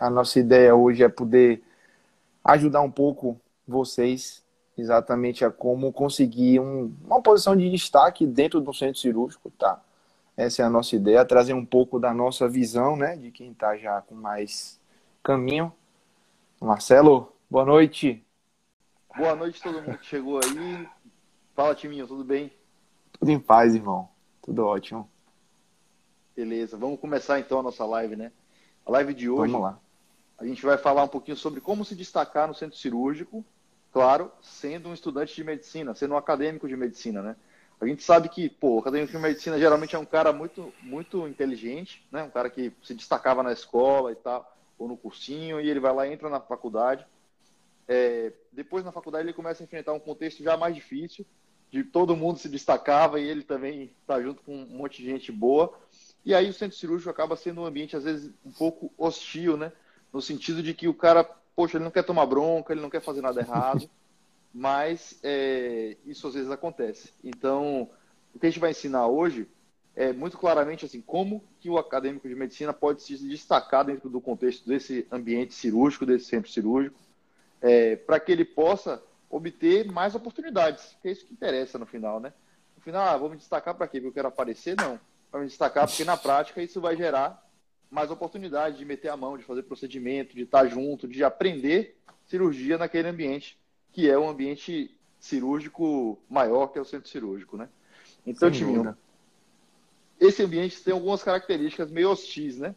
A nossa ideia hoje é poder ajudar um pouco vocês exatamente a como conseguir um, uma posição de destaque dentro do centro cirúrgico, tá? Essa é a nossa ideia, trazer um pouco da nossa visão, né, de quem está já com mais caminho. Marcelo, boa noite. Boa noite todo mundo que chegou aí. Fala, Timinho, tudo bem? Tudo em paz, irmão. Tudo ótimo. Beleza, vamos começar então a nossa live, né? A live de hoje. Vamos lá. A gente vai falar um pouquinho sobre como se destacar no centro cirúrgico, claro, sendo um estudante de medicina, sendo um acadêmico de medicina, né? A gente sabe que, pô, o acadêmico de medicina geralmente é um cara muito, muito inteligente, né? Um cara que se destacava na escola e tal, ou no cursinho, e ele vai lá entra na faculdade. É, depois na faculdade ele começa a enfrentar um contexto já mais difícil, de todo mundo se destacava e ele também está junto com um monte de gente boa. E aí o centro cirúrgico acaba sendo um ambiente, às vezes, um pouco hostil, né? No sentido de que o cara, poxa, ele não quer tomar bronca, ele não quer fazer nada errado, mas é, isso às vezes acontece. Então, o que a gente vai ensinar hoje é muito claramente assim, como que o acadêmico de medicina pode se destacar dentro do contexto desse ambiente cirúrgico, desse centro cirúrgico, é, para que ele possa obter mais oportunidades, que é isso que interessa no final, né? No final, ah, vou me destacar para quê? Porque eu quero aparecer? Não para me destacar, porque na prática isso vai gerar mais oportunidade de meter a mão, de fazer procedimento, de estar junto, de aprender cirurgia naquele ambiente, que é um ambiente cirúrgico maior que é o centro cirúrgico, né? Então, Timinho, esse ambiente tem algumas características meio hostis, né?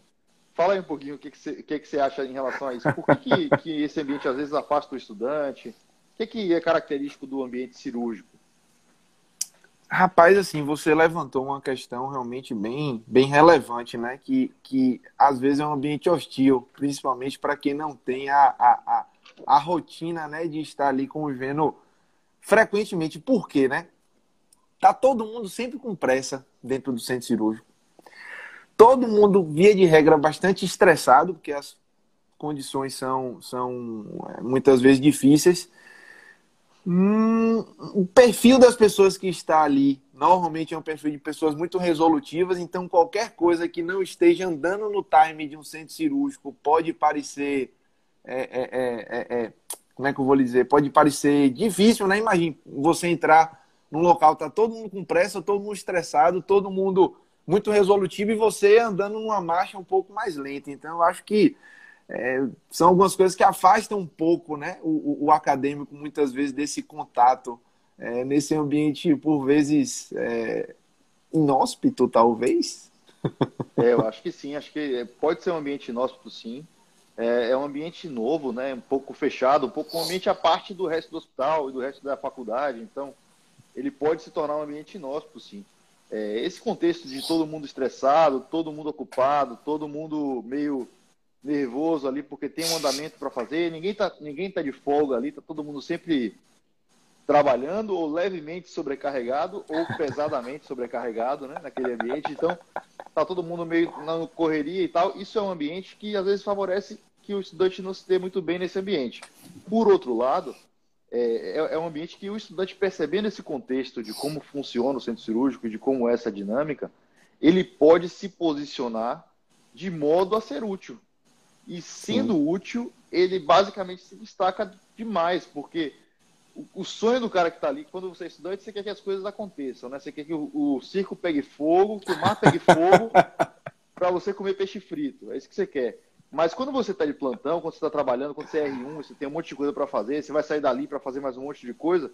Fala aí um pouquinho o que, que, você, que, que você acha em relação a isso. Por que, que, que esse ambiente às vezes afasta o estudante? O que, que é característico do ambiente cirúrgico? Rapaz, assim, você levantou uma questão realmente bem, bem relevante, né? Que, que às vezes é um ambiente hostil, principalmente para quem não tem a, a, a, a, rotina, né? De estar ali convivendo frequentemente. Por quê, né? Tá todo mundo sempre com pressa dentro do centro cirúrgico. Todo mundo, via de regra, bastante estressado, porque as condições são, são é, muitas vezes difíceis. Hum, o perfil das pessoas que está ali normalmente é um perfil de pessoas muito resolutivas, então qualquer coisa que não esteja andando no time de um centro cirúrgico pode parecer. É, é, é, é, é como é que eu vou dizer? Pode parecer difícil, né? Imagine você entrar num local, tá todo mundo com pressa, todo mundo estressado, todo mundo muito resolutivo e você andando numa marcha um pouco mais lenta. Então eu acho que é, são algumas coisas que afastam um pouco né, o, o acadêmico, muitas vezes, desse contato é, nesse ambiente, por vezes, é, inóspito, talvez. É, eu acho que sim, acho que pode ser um ambiente inóspito, sim. É, é, um ambiente novo, né, um pouco fechado, um pouco um ambiente à parte do resto do hospital e do resto da faculdade, então ele pode se tornar um ambiente inóspito, sim. É, esse contexto de todo mundo estressado, todo mundo ocupado, todo mundo meio nervoso ali porque tem um andamento para fazer, ninguém tá, ninguém tá de folga ali, tá todo mundo sempre trabalhando ou levemente sobrecarregado ou pesadamente sobrecarregado, né, naquele ambiente. Então, tá todo mundo meio na correria e tal. Isso é um ambiente que às vezes favorece que o estudante não se dê muito bem nesse ambiente. Por outro lado, é, é, é um ambiente que o estudante percebendo esse contexto de como funciona o centro cirúrgico, de como é essa dinâmica, ele pode se posicionar de modo a ser útil. E sendo Sim. útil, ele basicamente se destaca demais, porque o, sonho do cara que está ali, quando você é estudante, você quer que as coisas aconteçam, né? Você quer que o, o circo pegue fogo, que o mar pegue fogo, para você comer peixe frito. É isso que você quer. Mas quando você está de plantão, quando você está trabalhando, quando você é R1, você tem um monte de coisa para fazer, você vai sair dali para fazer mais um monte de coisa,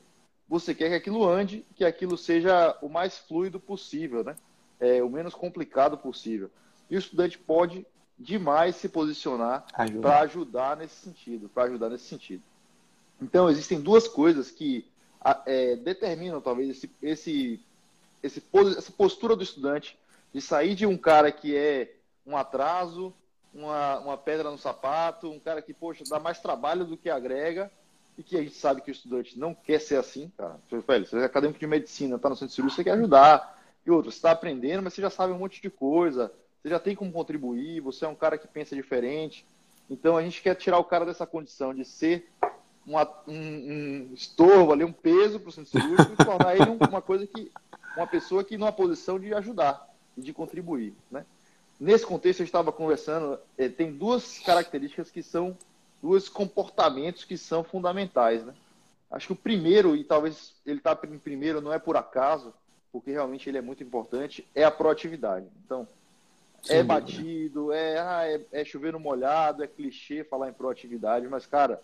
você quer que aquilo ande, que aquilo seja o mais fluido possível, né? É, o menos complicado possível. E o estudante pode demais se posicionar para ajudar nesse sentido, para ajudar nesse sentido. Então existem duas coisas que é, determinam talvez esse, esse, esse, essa postura do estudante de sair de um cara que é um atraso, uma, uma pedra no sapato, um cara que poxa dá mais trabalho do que agrega e que a gente sabe que o estudante não quer ser assim, cara. Você é acadêmico de medicina, está no centro cirúrgico, você quer ajudar. E outro, você está aprendendo, mas você já sabe um monte de coisa você já tem como contribuir, você é um cara que pensa diferente. Então a gente quer tirar o cara dessa condição de ser uma, um, um, estorvo ali, um peso para o centro cirúrgico e tornar ele uma coisa que uma pessoa que numa posição de ajudar e de contribuir, né? nesse contexto, gente estava conversando, é, tem duas características que são, dois comportamentos que são fundamentais, né? Acho que o primeiro, e talvez ele está em primeiro não é por acaso, porque realmente ele é muito importante, é a proatividade. Então, Sim, é batido, é, ah, é, é chover no molhado, é clichê falar em proatividade, mas, cara,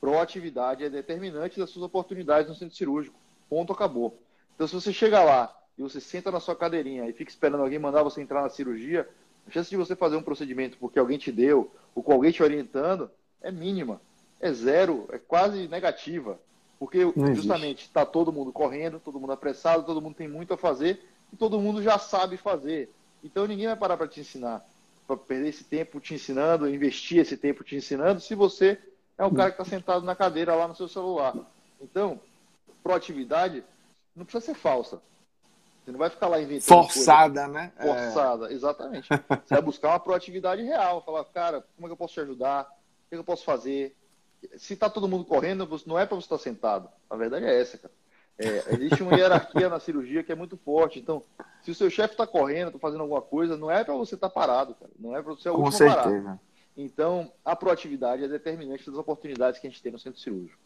proatividade é determinante das suas oportunidades no centro cirúrgico. Ponto, acabou. Então, se você chega lá e você senta na sua cadeirinha e fica esperando alguém mandar você entrar na cirurgia, a chance de você fazer um procedimento porque alguém te deu ou com alguém te orientando é mínima. É zero, é quase negativa. Porque justamente está todo mundo correndo, todo mundo apressado, todo mundo tem muito a fazer e todo mundo já sabe fazer. Então ninguém vai parar para te ensinar, para perder esse tempo te ensinando, investir esse tempo te ensinando, se você é o cara que está sentado na cadeira lá no seu celular. Então, proatividade não precisa ser falsa. Você não vai ficar lá inventando. Forçada, coisa. né? Forçada, é... exatamente. Você vai buscar uma proatividade real. Falar, cara, como é que eu posso te ajudar? O que eu posso fazer? Se está todo mundo correndo, não é para você estar sentado. A verdade é essa, cara. É, existe uma hierarquia na cirurgia que é muito forte. Então, se o seu chefe está correndo, está fazendo alguma coisa, não é para você estar tá parado, cara. Não é para você ser o Com certeza. parado. Então, a proatividade é determinante das oportunidades que a gente tem no centro cirúrgico.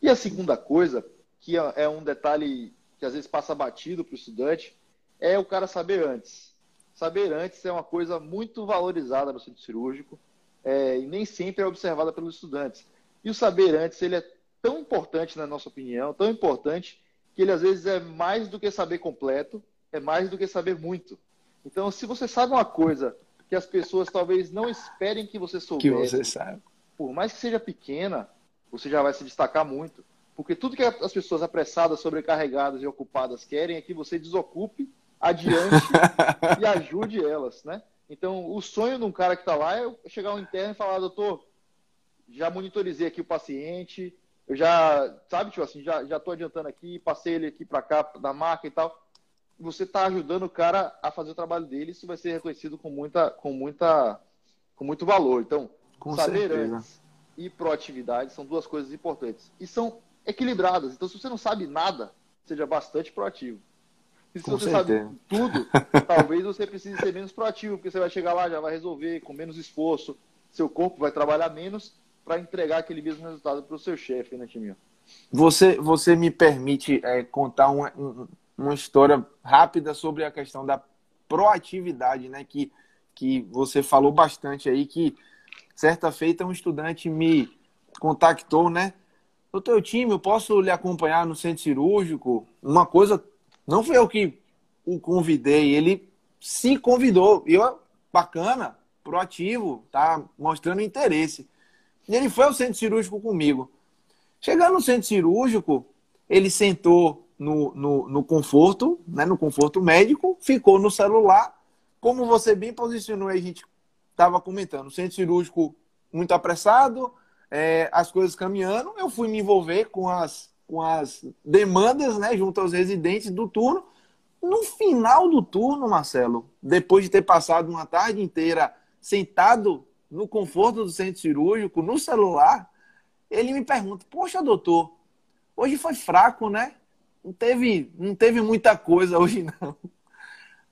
E a segunda coisa, que é, é um detalhe que às vezes passa batido para o estudante, é o cara saber antes. Saber antes é uma coisa muito valorizada no centro cirúrgico é, e nem sempre é observada pelos estudantes. E o saber antes ele é tão importante, na nossa opinião, tão importante, que ele às vezes é mais do que saber completo, é mais do que saber muito. Então, se você sabe uma coisa que as pessoas talvez não esperem que você soubesse, que você sabe. por mais que seja pequena, você já vai se destacar muito. Porque tudo que as pessoas apressadas, sobrecarregadas e ocupadas querem é que você desocupe, adiante e ajude elas, né? Então, o sonho de um cara que está lá é chegar ao interno e falar, doutor, já monitorizei aqui o paciente, eu já, sabe, tipo assim, já, já tô adiantando aqui, passei ele aqui para cá, da marca e tal. Você está ajudando o cara a fazer o trabalho dele, isso vai ser reconhecido com muita, com muita, com muito valor. Então, com saber certeza. antes e proatividade são duas coisas importantes. E são equilibradas. Então, se você não sabe nada, seja bastante proativo. E se com você certeza. sabe tudo, talvez você precise ser menos proativo, porque você vai chegar lá, já vai resolver com menos esforço, seu corpo vai trabalhar menos para entregar aquele mesmo resultado para o seu chefe, né, Timinho? Você, você me permite é, contar uma, uma história rápida sobre a questão da proatividade, né? Que, que você falou bastante aí, que certa feita um estudante me contactou, né? O teu time, eu posso lhe acompanhar no centro cirúrgico? Uma coisa, não foi eu que o convidei, ele se convidou. Eu, bacana, proativo, tá mostrando interesse. E ele foi ao centro cirúrgico comigo. Chegando no centro cirúrgico, ele sentou no, no, no, conforto, né, no conforto médico, ficou no celular. Como você bem posicionou, a gente estava comentando, centro cirúrgico muito apressado, é, as coisas caminhando, eu fui me envolver com as, com as demandas né, junto aos residentes do turno. No final do turno, Marcelo, depois de ter passado uma tarde inteira sentado no conforto do centro cirúrgico, no celular, ele me pergunta: Poxa, doutor, hoje foi fraco, né? Não teve, não teve muita coisa hoje, não.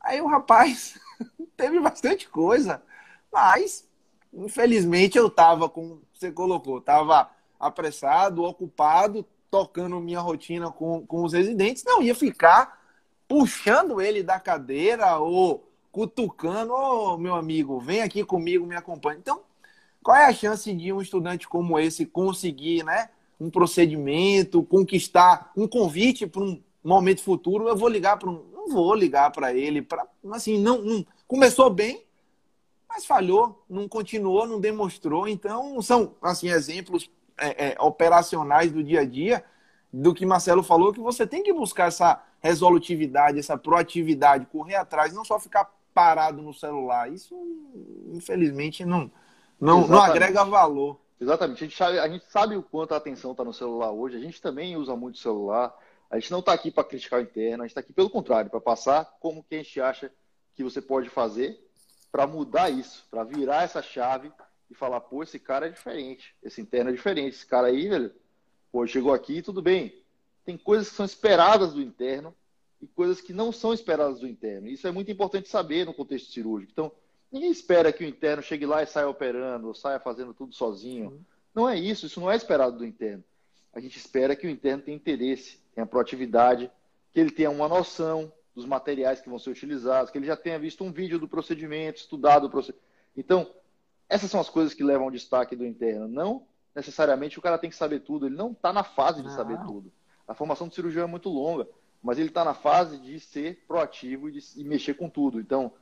Aí o rapaz, teve bastante coisa, mas infelizmente eu tava, como você colocou, tava apressado, ocupado, tocando minha rotina com, com os residentes, não ia ficar puxando ele da cadeira ou cutucando, ô oh, meu amigo, vem aqui comigo, me acompanhe. Então, qual é a chance de um estudante como esse conseguir, né, um procedimento, conquistar um convite para um momento futuro? Eu vou ligar para um, não vou ligar para ele, para assim, não, não começou bem, mas falhou, não continuou, não demonstrou. Então, são assim exemplos é, é, operacionais do dia a dia do que Marcelo falou, que você tem que buscar essa resolutividade, essa proatividade, correr atrás, não só ficar parado no celular. Isso, infelizmente, não, não, não agrega valor. Exatamente. A gente, sabe, a gente sabe o quanto a atenção está no celular hoje. A gente também usa muito celular. A gente não está aqui para criticar o interno, a gente está aqui pelo contrário, para passar como que a gente acha que você pode fazer para mudar isso, para virar essa chave e falar, pô, esse cara é diferente, esse interno é diferente, esse cara aí, velho, pô, chegou aqui, tudo bem. Tem coisas que são esperadas do interno e coisas que não são esperadas do interno. Isso é muito importante saber no contexto cirúrgico. Então, Ninguém espera que o interno chegue lá e saia operando, ou saia fazendo tudo sozinho. Uhum. Não é isso, isso não é esperado do interno. A gente espera que o interno tenha interesse, tenha proatividade, que ele tenha uma noção dos materiais que vão ser utilizados, que ele já tenha visto um vídeo do procedimento, estudado o procedimento. Então, essas são as coisas que levam ao destaque do interno. Não necessariamente o cara tem que saber tudo, ele não está na fase de não. saber tudo. A formação do cirurgião é muito longa, mas ele está na fase de ser proativo e de, de mexer com tudo. Então,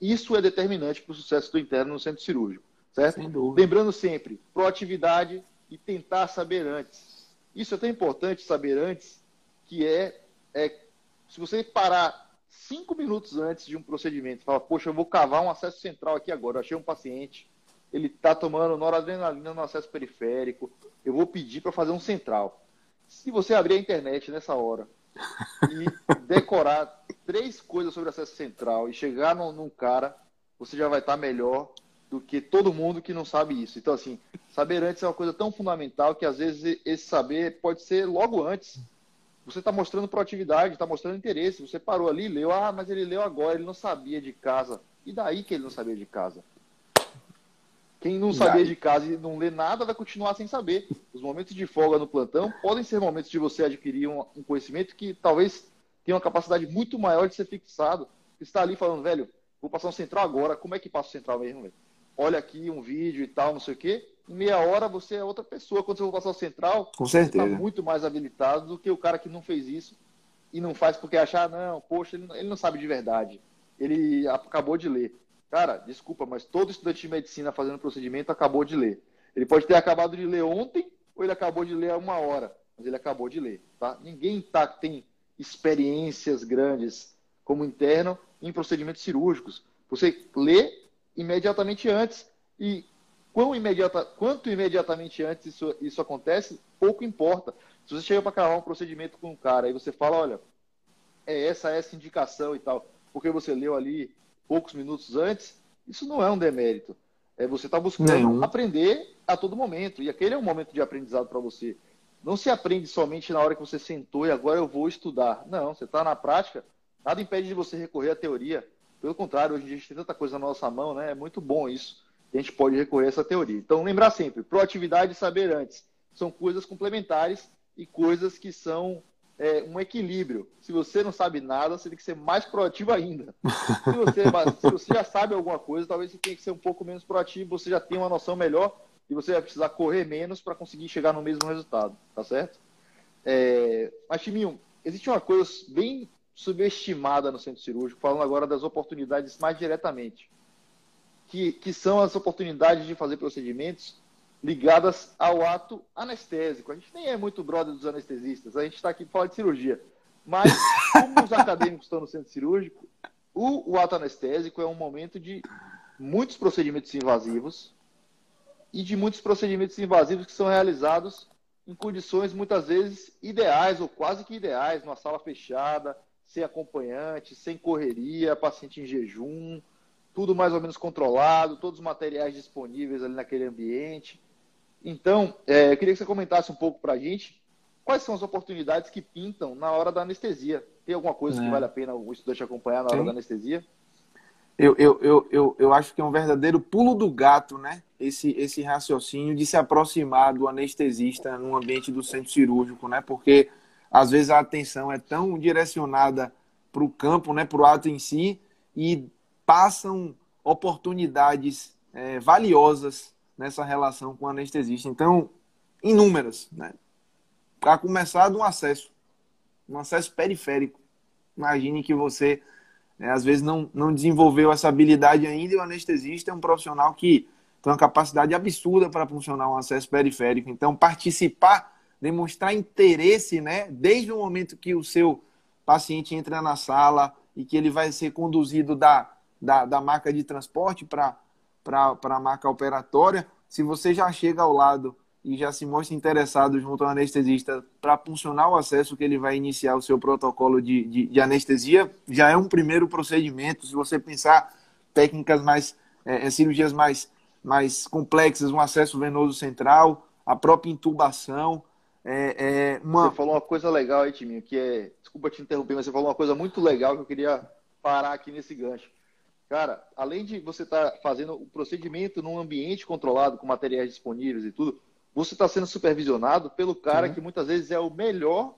isso é determinante para o sucesso do interno no centro cirúrgico, certo? Lembrando sempre, proatividade e tentar saber antes. Isso é tão importante saber antes, que é, é se você parar cinco minutos antes de um procedimento, fala, poxa, eu vou cavar um acesso central aqui agora, eu achei um paciente, ele está tomando noradrenalina no acesso periférico, eu vou pedir para fazer um central. Se você abrir a internet nessa hora e decorar três coisas sobre acesso central e chegar num, num cara, você já vai estar melhor do que todo mundo que não sabe isso. Então, assim, saber antes é uma coisa tão fundamental que às vezes esse saber pode ser logo antes. Você está mostrando proatividade, está mostrando interesse. Você parou ali, leu, ah, mas ele leu agora, ele não sabia de casa. E daí que ele não sabia de casa? Quem não sabia de casa e não lê nada vai continuar sem saber. Os momentos de folga no plantão podem ser momentos de você adquirir um, um conhecimento que talvez tenha uma capacidade muito maior de ser fixado. Está ali falando, velho, vou passar um central agora, como é que passa o central mesmo, velho? Olha aqui um vídeo e tal, não sei o quê. Em meia hora você é outra pessoa. Quando você for passar o central, Com certeza. você está muito mais habilitado do que o cara que não fez isso e não faz porque achar, não, poxa, ele, ele não sabe de verdade. Ele acabou de ler. Cara, desculpa, mas todo estudante de medicina fazendo procedimento acabou de ler. Ele pode ter acabado de ler ontem ou ele acabou de ler há uma hora, mas ele acabou de ler. Tá? Ninguém tá, tem experiências grandes como interno em procedimentos cirúrgicos. Você lê imediatamente antes e quão imediata, quanto imediatamente antes isso, isso acontece, pouco importa. Se você chega para acabar um procedimento com um cara e você fala, olha, é essa essa indicação e tal, porque você leu ali poucos minutos antes, isso não é um demérito. É você está buscando Nenhum. aprender a todo momento. E aquele é um momento de aprendizado para você. Não se aprende somente na hora que você sentou e agora eu vou estudar. Não, você está na prática, nada impede de você recorrer à teoria. Pelo contrário, hoje em dia a gente tem tanta coisa na nossa mão, né? É muito bom isso. A gente pode recorrer a essa teoria. Então, lembrar sempre, proatividade e saber antes. São coisas complementares e coisas que são é, um equilíbrio. Se você não sabe nada, você tem que ser mais proativo ainda. Se você, se você já sabe alguma coisa, talvez você tenha que ser um pouco menos proativo, você já tem uma noção melhor e você vai precisar correr menos para conseguir chegar no mesmo resultado, tá certo? É, mas, Timinho, existe uma coisa bem subestimada no centro cirúrgico, falando agora das oportunidades mais diretamente, que, que são as oportunidades de fazer procedimentos ligadas ao ato anestésico. A gente nem é muito brother dos anestesistas, a gente está aqui para falar de cirurgia. Mas, como os acadêmicos estão no centro cirúrgico, o, o ato anestésico é um momento de muitos procedimentos invasivos e de muitos procedimentos invasivos que são realizados em condições muitas vezes ideais ou quase que ideais, numa sala fechada, sem acompanhante, sem correria, paciente em jejum, tudo mais ou menos controlado, todos os materiais disponíveis ali naquele ambiente. Então, é, eu queria que você comentasse um pouco para a gente quais são as oportunidades que pintam na hora da anestesia. Tem alguma coisa é. que vale a pena o estudante acompanhar na hora da anestesia? Eu, eu, eu, eu, eu acho que é um verdadeiro pulo do gato, né? Esse, esse raciocínio de se aproximar do anestesista no ambiente do centro cirúrgico, né? Porque às vezes a atenção é tão direcionada para o campo, né? Para o ato em si e passam oportunidades é, valiosas nessa relação com o anestesista. Então, inúmeras, né? Para começar, de um acesso, um acesso periférico. Imagine que você, né, às vezes, não, não desenvolveu essa habilidade ainda e o anestesista é um profissional que tem uma capacidade absurda para funcionar um acesso periférico. Então, participar, demonstrar interesse, né, desde o momento que o seu paciente entra na sala e que ele vai ser conduzido da, da, da marca de transporte para para a marca operatória, se você já chega ao lado e já se mostra interessado junto ao anestesista para funcionar o acesso que ele vai iniciar o seu protocolo de, de, de, anestesia, já é um primeiro procedimento. Se você pensar técnicas mais, é, é, cirurgias mais, mais complexas, um acesso venoso central, a própria intubação. É, é uma... Você falou uma coisa legal aí, Timinho, que é. Desculpa te interromper, mas você falou uma coisa muito legal que eu queria parar aqui nesse gancho cara, além de você estar tá fazendo o procedimento num ambiente controlado, com materiais disponíveis e tudo, você está sendo supervisionado pelo cara uhum. que muitas vezes é o melhor,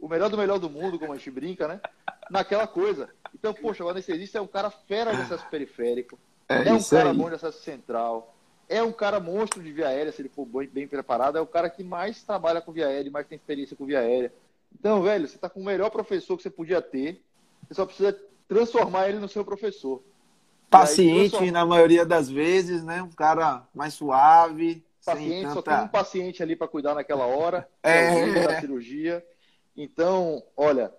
o melhor do melhor do mundo, como a gente brinca, né? Naquela coisa. Então, poxa, o anestesista é um cara fera de acesso periférico, é, é um cara aí. bom de acesso central, é um cara monstro de via aérea, se ele for bem, bem preparado, é o cara que mais trabalha com via aérea, mais tem experiência com via aérea. Então, velho, você está com o melhor professor que você podia ter, você só precisa transformar ele no seu professor. Paciente, transforma... na maioria das vezes, né? Um cara mais suave. Paciente, tanta... só tem um paciente ali para cuidar naquela hora, é, é da cirurgia. Então, olha,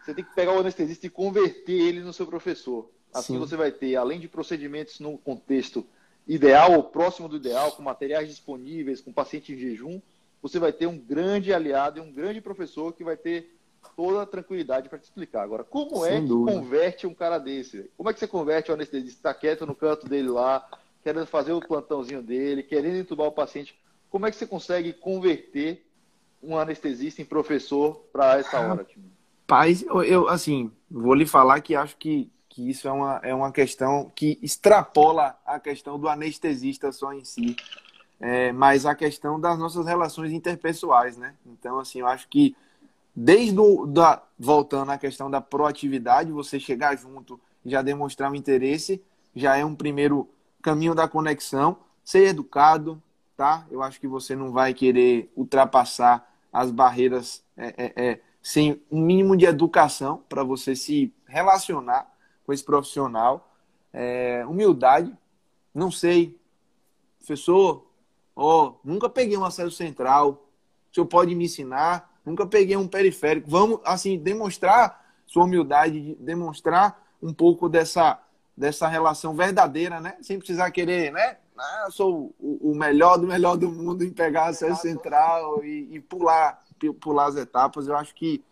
você tem que pegar o anestesista e converter ele no seu professor. Assim Sim. você vai ter, além de procedimentos no contexto ideal ou próximo do ideal, com materiais disponíveis, com paciente em jejum, você vai ter um grande aliado e um grande professor que vai ter toda a tranquilidade para te explicar. Agora, como Sem é que dúvida. converte um cara desse? Como é que você converte o anestesista? Está quieto no canto dele lá, querendo fazer o plantãozinho dele, querendo entubar o paciente. Como é que você consegue converter um anestesista em professor para essa hora? Paz, eu, assim, vou lhe falar que acho que, que isso é uma, é uma questão que extrapola a questão do anestesista só em si, é, mas a questão das nossas relações interpessoais, né? Então, assim, eu acho que desde o, da, voltando à questão da proatividade, você chegar junto e já demonstrar um interesse, já é um primeiro caminho da conexão. Ser educado, tá? Eu acho que você não vai querer ultrapassar as barreiras é, é, é, sem um mínimo de educação para você se relacionar com esse profissional. É, humildade, não sei, professor, oh, nunca peguei um acesso central, o senhor pode me ensinar? Nunca peguei um periférico. Vamos, assim, demonstrar sua humildade, demonstrar um pouco dessa, dessa relação verdadeira, né? Sem precisar querer, né? Ah, eu sou o melhor do melhor do mundo em pegar acesso central e, e pular, pular as etapas. Eu acho que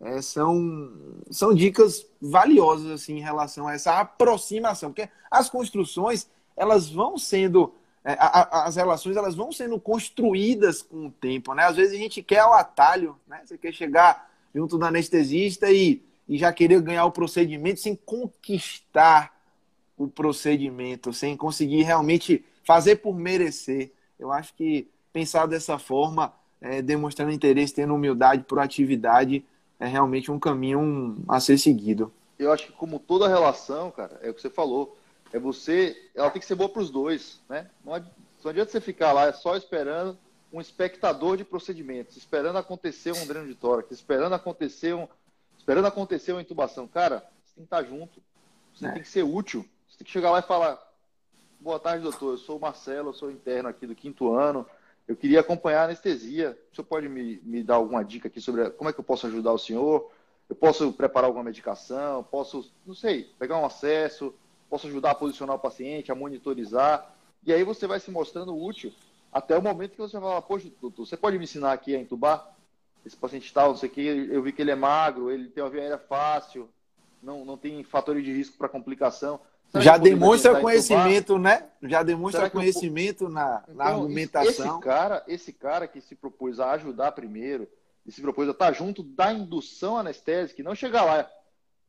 é, são, são dicas valiosas assim em relação a essa aproximação, porque as construções elas vão sendo é, a, as relações elas vão sendo construídas com o tempo, né? Às vezes a gente quer o atalho, né? Você quer chegar junto do anestesista e, e já querer ganhar o procedimento sem conquistar o procedimento, sem conseguir realmente fazer por merecer. Eu acho que pensar dessa forma, é, demonstrando interesse, tendo humildade, proatividade, é realmente um caminho a ser seguido. Eu acho que como toda relação, cara, é o que você falou, é você, ela tem que ser boa para os dois, né? Não, adianta, não adianta você ficar lá só esperando um espectador de procedimentos, esperando acontecer um dreno de tórax, esperando acontecer um, esperando acontecer uma intubação. Cara, você tem que estar junto, você é. tem que ser útil, você tem que chegar lá e falar: Boa tarde, doutor. Eu sou o Marcelo, eu sou interno aqui do quinto ano. Eu queria acompanhar a anestesia. O senhor pode me, me dar alguma dica aqui sobre como é que eu posso ajudar o senhor? Eu posso preparar alguma medicação? Posso, não sei, pegar um acesso? Posso ajudar a posicionar o paciente, a monitorizar. E aí você vai se mostrando útil até o momento que você vai falar, poxa, doutor, você pode me ensinar aqui a entubar? Esse paciente tal, não sei o que, eu vi que ele é magro, ele tem uma via aérea fácil, não, não tem fatores de risco para complicação. Será já demonstra conhecimento, né? Já demonstra conhecimento na, na então, argumentação. Esse cara, esse cara que se propôs a ajudar primeiro, e se propôs a estar junto da indução anestésica, e não chegar lá,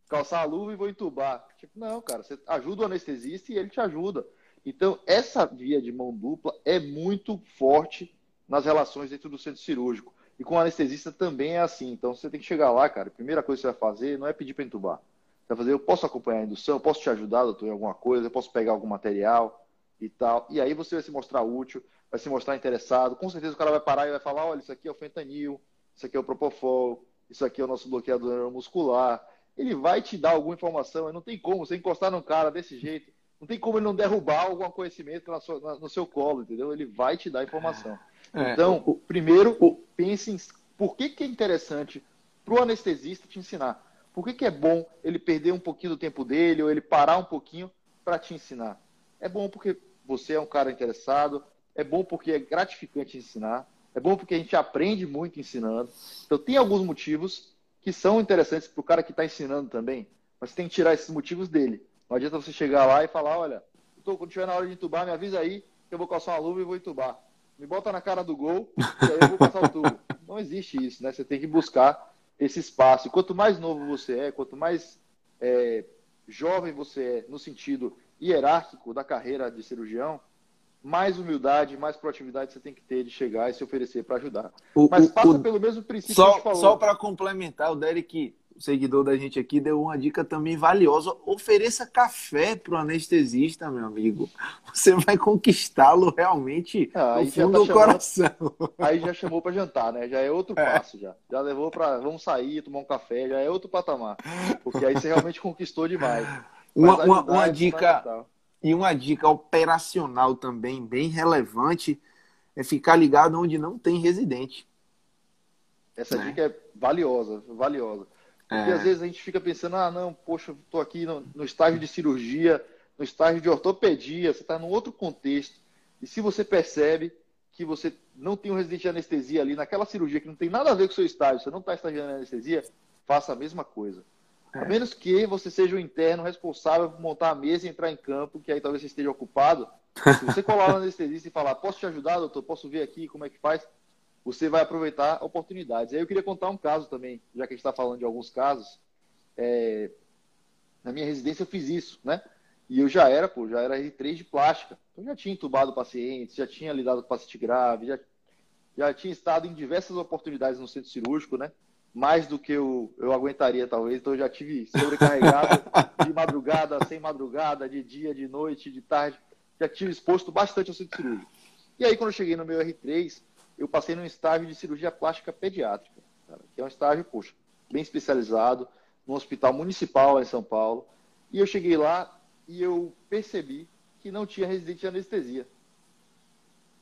calçar a luva e vou entubar. Tipo, não, cara, você ajuda o anestesista e ele te ajuda. Então, essa via de mão dupla é muito forte nas relações dentro do centro cirúrgico. E com o anestesista também é assim. Então, você tem que chegar lá, cara. A primeira coisa que você vai fazer não é pedir para entubar. Você vai fazer, eu posso acompanhar a indução, eu posso te ajudar, doutor, em alguma coisa, eu posso pegar algum material e tal. E aí você vai se mostrar útil, vai se mostrar interessado. Com certeza o cara vai parar e vai falar, olha, isso aqui é o fentanil, isso aqui é o propofol, isso aqui é o nosso bloqueador muscular, ele vai te dar alguma informação. Não tem como você encostar num cara desse jeito. Não tem como ele não derrubar algum conhecimento na sua, na, no seu colo, entendeu? Ele vai te dar informação. É, então, o, primeiro, o, pense em por que, que é interessante para o anestesista te ensinar. Por que, que é bom ele perder um pouquinho do tempo dele ou ele parar um pouquinho para te ensinar? É bom porque você é um cara interessado, é bom porque é gratificante ensinar, é bom porque a gente aprende muito ensinando. Então, tem alguns motivos que são interessantes para o cara que está ensinando também, mas tem que tirar esses motivos dele. Não adianta você chegar lá e falar, olha, tô, quando tiver na hora de entubar, me avisa aí que eu vou calçar uma luva e vou entubar. Me bota na cara do gol e aí eu vou passar o tubo. Não existe isso, né? Você tem que buscar esse espaço. E quanto mais novo você é, quanto mais é, jovem você é no sentido hierárquico da carreira de cirurgião, mais humildade, mais proatividade você tem que ter de chegar e se oferecer para ajudar. O, Mas passa o, pelo mesmo princípio só, que a gente falou. Só para complementar, o Derek, o seguidor da gente aqui, deu uma dica também valiosa. Ofereça café para o anestesista, meu amigo. Você vai conquistá-lo realmente ah, no fundo tá do chamando, coração. Aí já chamou para jantar, né? Já é outro é. passo, já. Já levou para vamos sair, tomar um café, já é outro patamar. Porque aí você realmente conquistou demais. Uma, uma, uma é dica e uma dica operacional também bem relevante é ficar ligado onde não tem residente. Essa é. dica é valiosa, valiosa. Porque é. às vezes a gente fica pensando, ah, não, poxa, estou aqui no, no, estágio de cirurgia, no estágio de ortopedia, você está num outro contexto. E se você percebe que você não tem um residente de anestesia ali, naquela cirurgia que não tem nada a ver com o seu estágio, você não está estagiando em anestesia, faça a mesma coisa. É. A menos que você seja o interno responsável por montar a mesa e entrar em campo, que aí talvez você esteja ocupado. Se você colar no anestesista e falar, posso te ajudar, doutor? Posso ver aqui como é que faz? Você vai aproveitar oportunidades. Aí eu queria contar um caso também, já que a gente está falando de alguns casos. É... Na minha residência eu fiz isso, né? E eu já era, pô, já era R3 de plástica. Então já tinha entubado pacientes, já tinha lidado com paciente grave, já, já tinha estado em diversas oportunidades no centro cirúrgico, né? Mais do que eu, eu aguentaria, talvez. Então, eu já tive sobrecarregado de madrugada, sem madrugada, de dia, de noite, de tarde. Já tive exposto bastante ao centro cirúrgico. E aí, quando eu cheguei no meu R3, eu passei num estágio de cirurgia plástica pediátrica, cara, que é um estágio, poxa, bem especializado, num hospital municipal lá em São Paulo. E eu cheguei lá e eu percebi que não tinha residente de anestesia.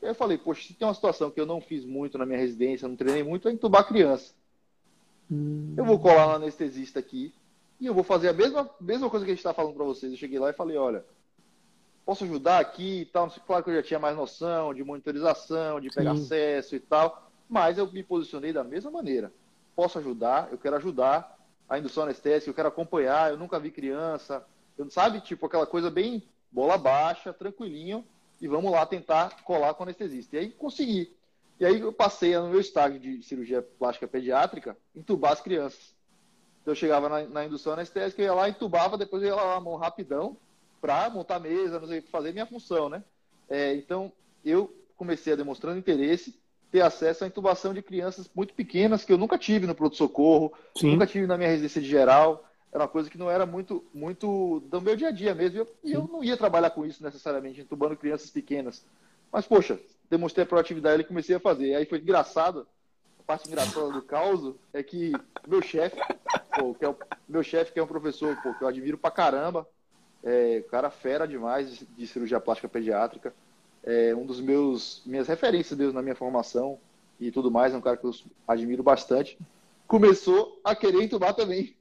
E aí eu falei, poxa, se tem uma situação que eu não fiz muito na minha residência, não treinei muito, é entubar criança. Hum. Eu vou colar no anestesista aqui e eu vou fazer a mesma, mesma coisa que a gente está falando para vocês. Eu cheguei lá e falei, olha, posso ajudar aqui e tal. Claro que eu já tinha mais noção de monitorização, de pegar Sim. acesso e tal, mas eu me posicionei da mesma maneira. Posso ajudar, eu quero ajudar a indução anestésica, eu quero acompanhar, eu nunca vi criança, eu, sabe? Tipo aquela coisa bem bola baixa, tranquilinho, e vamos lá tentar colar com o anestesista. E aí consegui. E aí eu passei no meu estágio de cirurgia plástica pediátrica, entubar as crianças. Então eu chegava na, na indução anestésica, eu ia lá, entubava, depois eu ia lá a mão rapidão para montar mesa, não sei, fazer minha função, né? É, então eu comecei a demonstrando interesse, ter acesso à intubação de crianças muito pequenas que eu nunca tive no pronto-socorro, nunca tive na minha residência de geral. Era uma coisa que não era muito, muito do meu dia a dia mesmo. E eu, eu não ia trabalhar com isso necessariamente, entubando crianças pequenas. Mas, poxa, demonstrei a proatividade e comecei a fazer. Aí foi engraçado. A parte engraçada do caos é que meu chefe, que é o, meu chefe, que é um professor pô, que eu admiro pra caramba, é, cara fera demais de, cirurgia plástica pediátrica, é um dos meus minhas referências mesmo na minha formação e tudo mais, é um cara que eu admiro bastante. Começou a querer entubar também.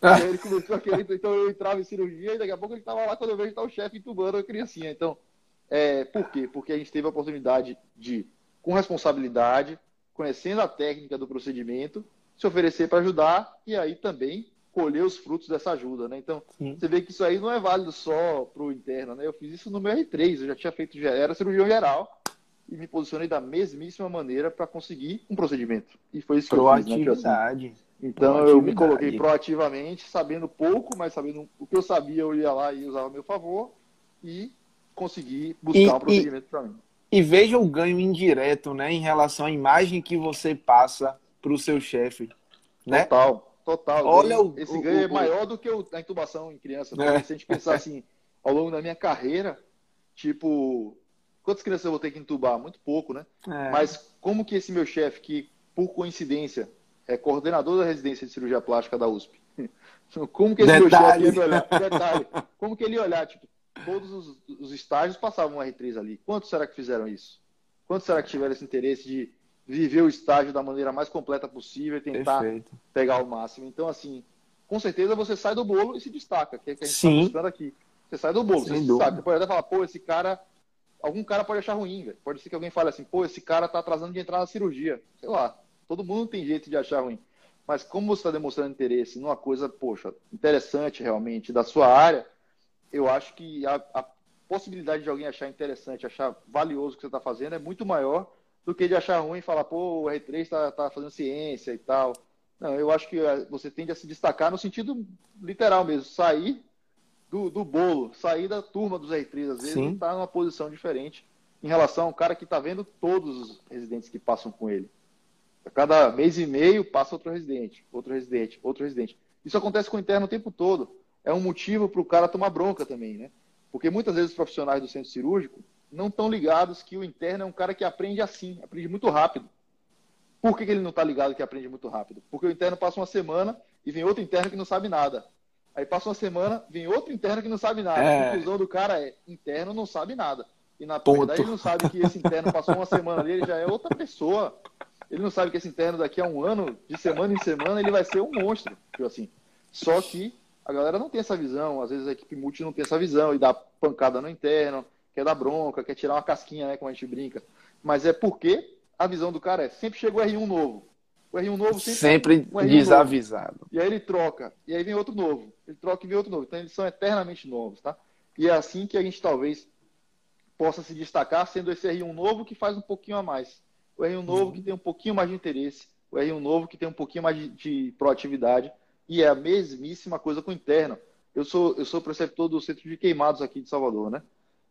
Ah. Ele começou a querer, então eu entrava em cirurgia e daqui a pouco ele estava lá quando eu vejo tá o chefe entubando a criancinha. Então, é, por quê? Porque a gente teve a oportunidade de, com responsabilidade, conhecendo a técnica do procedimento, se oferecer para ajudar e aí também colher os frutos dessa ajuda, né? Então, Sim. você vê que isso aí não é válido só para o interno, né? Eu fiz isso no meu R3, eu já tinha feito, já era cirurgião geral e me posicionei da mesmíssima maneira para conseguir um procedimento. E foi isso que eu fiz, né? Assim, então, eu me coloquei proativamente, sabendo pouco, mas sabendo o que eu sabia, eu ia lá e usava a meu favor e conseguir buscar e, um procedimento para mim. E veja o ganho indireto, né, em relação à imagem que você passa para o seu chefe. Né? Total, total. Olha o, Esse o, ganho o, é maior do que a intubação em criança. Né? É. Se a gente pensar assim, ao longo da minha carreira, tipo, quantas crianças eu vou ter que intubar? Muito pouco, né? É. Mas como que esse meu chefe, que por coincidência é coordenador da residência de cirurgia plástica da USP, como que esse detalhe. meu chefe ia olhar? Detalhe. Como que ele ia olhar? Tipo, todos os, os estágios passavam um R3 ali. Quantos será que fizeram isso? Quantos será que tiveram esse interesse de viver o estágio da maneira mais completa possível e tentar Perfeito. pegar o máximo? Então, assim, com certeza você sai do bolo e se destaca, que é o que a gente está buscando aqui. Você sai do bolo, Sem você dúvida. sabe. Você pode até falar, pô, esse cara. Algum cara pode achar ruim, velho. Pode ser que alguém fale assim, pô, esse cara tá atrasando de entrar na cirurgia. Sei lá. Todo mundo tem jeito de achar ruim. Mas como você está demonstrando interesse numa coisa, poxa, interessante realmente da sua área, eu acho que a, a possibilidade de alguém achar interessante, achar valioso o que você está fazendo é muito maior do que de achar ruim e falar, pô, o R3 está tá fazendo ciência e tal. Não, eu acho que eh, você tende a se destacar no sentido literal mesmo, sair do, do bolo, sair da turma dos R3, às vezes está numa posição diferente em relação ao cara que está vendo todos os residentes que passam com ele. A cada mês e meio passa outro residente, outro residente, outro residente. Isso acontece com o interno o tempo todo. É um motivo para o cara tomar bronca também, né? Porque muitas vezes os profissionais do centro cirúrgico não estão ligados que o interno é um cara que aprende assim, aprende muito rápido. Por que, que ele não está ligado que aprende muito rápido? Porque o interno passa uma semana e vem outro interno que não sabe nada. Aí passa uma semana, vem outro interno que não sabe nada. É... A conclusão do cara é: interno não sabe nada. E na Ponto. verdade ele não sabe que esse interno passou uma semana ali, ele já é outra pessoa. Ele não sabe que esse interno daqui a um ano, de semana em semana, ele vai ser um monstro. Tipo assim. Só que a galera não tem essa visão, às vezes a equipe multi não tem essa visão e dá pancada no interno, quer dar bronca, quer tirar uma casquinha, né, como a gente brinca. Mas é porque a visão do cara é sempre chega o R1 novo. O R1 novo sempre, sempre um desavisado. Novo. E aí ele troca, e aí vem outro novo. Ele troca e vem outro novo. Então eles são eternamente novos, tá? E é assim que a gente talvez possa se destacar, sendo esse R1 novo que faz um pouquinho a mais. O R1 novo uhum. que tem um pouquinho mais de interesse, o R1 novo que tem um pouquinho mais de, de proatividade e é a mesmíssima coisa com o interno. Eu sou, eu sou preceptor do Centro de Queimados aqui de Salvador, né?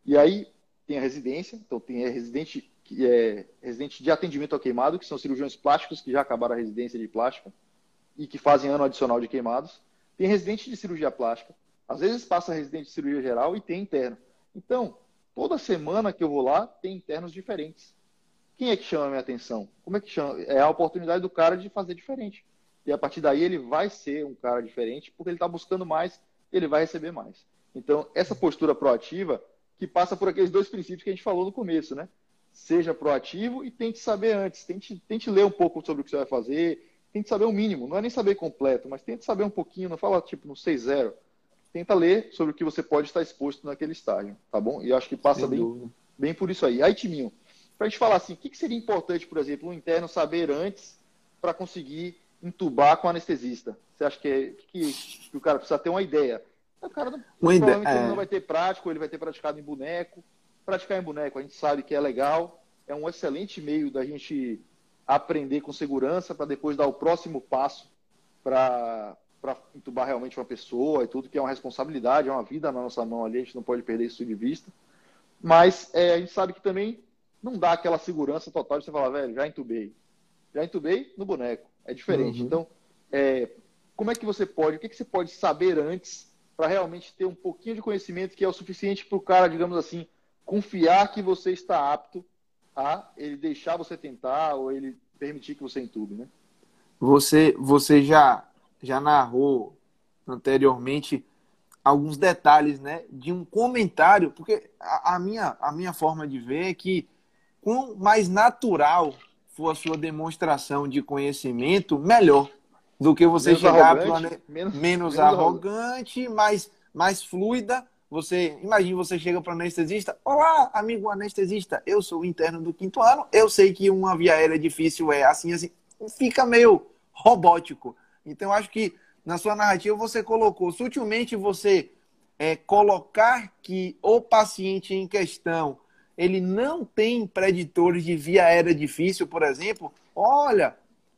E aí tem a residência, então tem a residente, que é residente de atendimento ao queimado, que são cirurgiões plásticos que já acabaram a residência de plástica e que fazem ano adicional de queimados. Tem residente de cirurgia plástica, às vezes passa residente de cirurgia geral e tem interno. Então, toda semana que eu vou lá, tem internos diferentes. Quem é que chama a minha atenção? Como é que chama? É a oportunidade do cara de fazer diferente. E a partir daí ele vai ser um cara diferente, porque ele está buscando mais, ele vai receber mais. Então, essa postura proativa, que passa por aqueles dois princípios que a gente falou no começo, né? Seja proativo e tente saber antes, tente, tente ler um pouco sobre o que você vai fazer, tente saber o mínimo, não é nem saber completo, mas tente saber um pouquinho, não fala tipo no 6-0. Tenta ler sobre o que você pode estar exposto naquele estágio, tá bom? E eu acho que passa bem, bem por isso aí. Aí, Timinho, para a gente falar assim, o que, que seria importante, por exemplo, um interno saber antes para conseguir entubar com anestesista? Você acha que, é, que, que o cara precisa ter uma ideia? O cara não, provavelmente é... não vai ter prático, ele vai ter praticado em boneco. Praticar em boneco, a gente sabe que é legal, é um excelente meio da gente aprender com segurança para depois dar o próximo passo para entubar realmente uma pessoa e tudo, que é uma responsabilidade, é uma vida na nossa mão ali, a gente não pode perder isso de vista. Mas é, a gente sabe que também não dá aquela segurança total de você falar, velho, já entubei. Já entubei no boneco. É diferente. Uhum. Então, é, como é que você pode, o que, que você pode saber antes para realmente ter um pouquinho de conhecimento que é o suficiente para o cara, digamos assim, confiar que você está apto a ele deixar você tentar ou ele permitir que você entube, né? Você, você já, já narrou anteriormente alguns detalhes, né, de um comentário, porque a, a, minha, a minha forma de ver é que quanto mais natural for a sua demonstração de conhecimento, melhor do que você menos chegar para menos, menos, menos arrogante, mais, mais fluida. Você imagine você chega para o anestesista, olá, amigo anestesista, eu sou o interno do quinto ano, eu sei que uma via aérea difícil é assim assim, fica meio robótico. Então acho que na sua narrativa você colocou sutilmente você é, colocar que o paciente em questão ele não tem preditores de via aérea difícil, por exemplo, olha,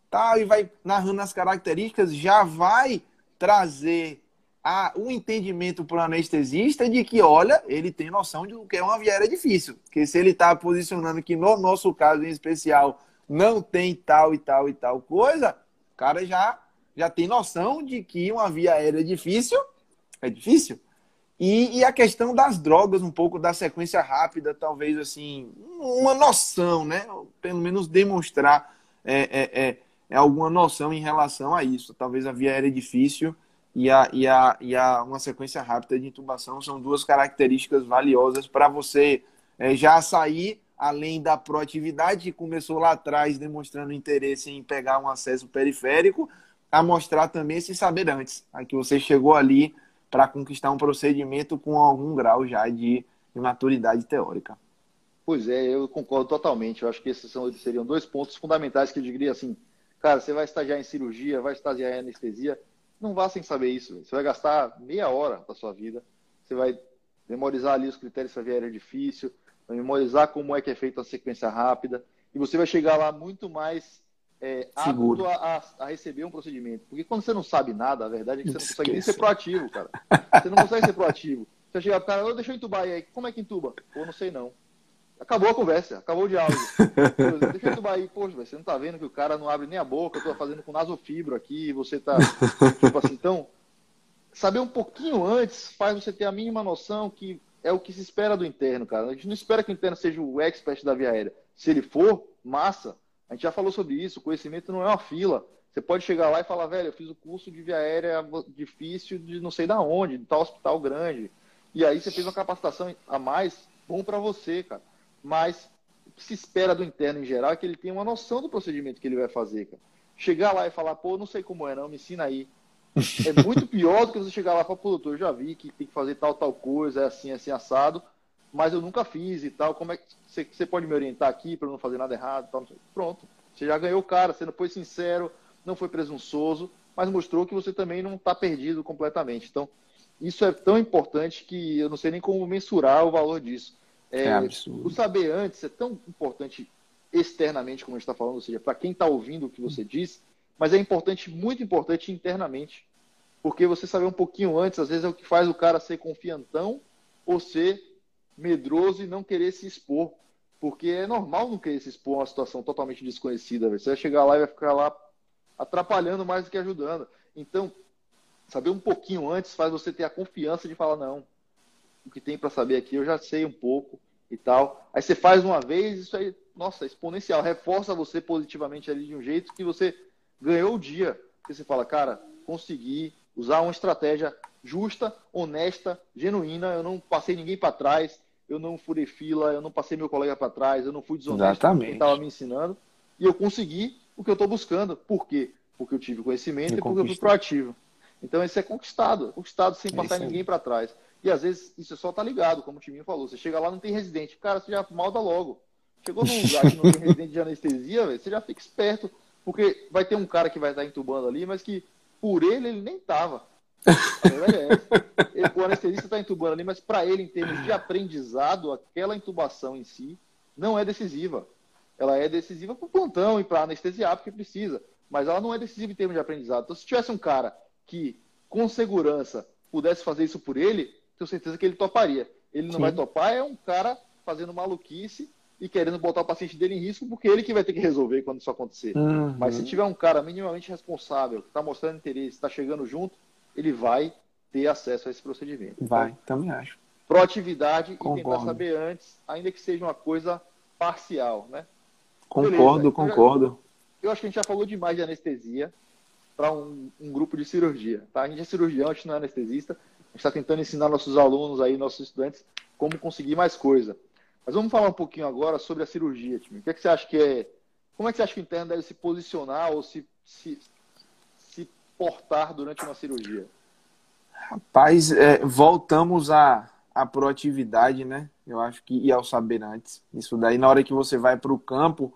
tá, e vai narrando as características, já vai trazer a, o entendimento para o anestesista de que, olha, ele tem noção de que é uma via aérea difícil. Porque se ele está posicionando que no nosso caso em especial não tem tal e tal e tal coisa, o cara já, já tem noção de que uma via aérea difícil é difícil. E, e, a questão das drogas, um pouco da sequência rápida, talvez assim, uma noção, né? Pelo menos demonstrar é, é, é, é alguma noção em relação a isso. Talvez a via aérea difícil e, a, e, a, e a, uma sequência rápida de intubação são duas características valiosas para você é, já sair além da proatividade que começou lá atrás, demonstrando interesse em pegar um acesso periférico, a mostrar também esse saber antes. Aqui você chegou ali para conquistar um procedimento com algum grau já de, de, maturidade teórica. Pois é, eu concordo totalmente. Eu acho que esses são, seriam dois pontos fundamentais que eu diria assim, cara, você vai estagiar em cirurgia, vai estagiar em anestesia, não vá sem saber isso. Você vai gastar meia hora da sua vida, você vai memorizar ali os critérios se a vier é difícil, vai memorizar como é que é feita a sequência rápida, e você vai chegar lá muito mais é, apto a, a, receber um procedimento. Porque quando você não sabe nada, a verdade é que você não consegue nem ser proativo, cara. Você não consegue ser proativo. Você chega cara, oh, deixa eu entubar aí. Como é que entuba? Pô, não sei não. Acabou a conversa, acabou o diálogo. deixa eu entubar aí. Poxa, você não tá vendo que o cara não abre nem a boca, eu tô fazendo com nasofibro aqui, você tá. tipo assim, então, saber um pouquinho antes faz você ter a mínima noção que é o que se espera do interno, cara. A gente não espera que o interno seja o expert da via aérea. Se ele for, massa. A gente já falou sobre isso. Conhecimento não é uma fila. Você pode chegar lá e falar, velho, eu fiz o curso de via aérea difícil de não sei da onde, de tal hospital grande. E aí você fez uma capacitação a mais, bom para você, cara. Mas o que se espera do interno em geral é que ele tenha uma noção do procedimento que ele vai fazer, cara. Chegar lá e falar, pô, não sei como é, não, me ensina aí. É muito pior do que você chegar lá e falar, pô, doutor, já vi que tem que fazer tal, tal coisa, é assim, assim, assado, mas eu nunca fiz e tal. Como é que você, você pode me orientar aqui para não fazer nada errado? Tal, Pronto. Você já ganhou o cara, você não foi sincero, não foi presunçoso, mas mostrou que você também não está perdido completamente. Então, isso é tão importante que eu não sei nem como mensurar o valor disso. É, é o saber antes é tão importante externamente, como a gente está falando, ou seja, para quem está ouvindo o que você diz, mas é importante, muito importante internamente. Porque você saber um pouquinho antes, às vezes, é o que faz o cara ser confiantão ou ser medroso e não querer se expor. Porque é normal não querer se expor a uma situação totalmente desconhecida. Véio. Você vai chegar lá e vai ficar lá atrapalhando mais do que ajudando. Então, saber um pouquinho antes faz você ter a confiança de falar, não, o que tem para saber aqui eu já sei um pouco e tal. Aí você faz uma vez, isso aí, nossa, é exponencial, reforça você positivamente ali de um jeito que você ganhou o dia. Porque você fala, cara, consegui usar uma estratégia justa, honesta, genuína, eu não passei ninguém para trás, eu não furei fila, eu não passei meu colega para trás, eu não fui desonesto com quem estava me ensinando, e eu consegui o que eu estou buscando. Por quê? Porque eu tive conhecimento e, e porque eu fui proativo. Então isso é conquistado, conquistado sem passar ninguém para trás. E às vezes isso só tá ligado, como o Timinho falou. Você chega lá não tem residente, cara, você já malda logo. Chegou num lugar que não tem residente de anestesia, véio, você já fica esperto. Porque vai ter um cara que vai estar entubando ali, mas que por ele ele nem tava. É o anestesista está entubando ali, mas para ele, em termos de aprendizado, aquela intubação em si não é decisiva. Ela é decisiva para o plantão e para anestesiar, porque precisa. Mas ela não é decisiva em termos de aprendizado. Então, se tivesse um cara que, com segurança, pudesse fazer isso por ele, tenho certeza que ele toparia. Ele não Sim. vai topar, é um cara fazendo maluquice e querendo botar o paciente dele em risco, porque ele que vai ter que resolver quando isso acontecer. Uhum. Mas se tiver um cara minimamente responsável, que está mostrando interesse, está chegando junto, ele vai ter acesso a esse procedimento. Vai, então, também acho. Proatividade concordo. e tentar saber antes, ainda que seja uma coisa parcial, né? Concordo, Beleza. concordo. Eu, eu, acho que a gente já falou demais de anestesia para um, um, grupo de cirurgia, tá? A gente é cirurgião, a gente não é anestesista. A gente está tentando ensinar nossos alunos aí, nossos estudantes, como conseguir mais coisa. Mas vamos falar um pouquinho agora sobre a cirurgia, time. O que, é que você acha que é. Como é que você acha que o interno deve se posicionar ou se, se portar durante uma cirurgia? Rapaz, é, voltamos à, à proatividade, né? Eu acho que e ao saber antes. Isso daí, na hora que você vai para o campo,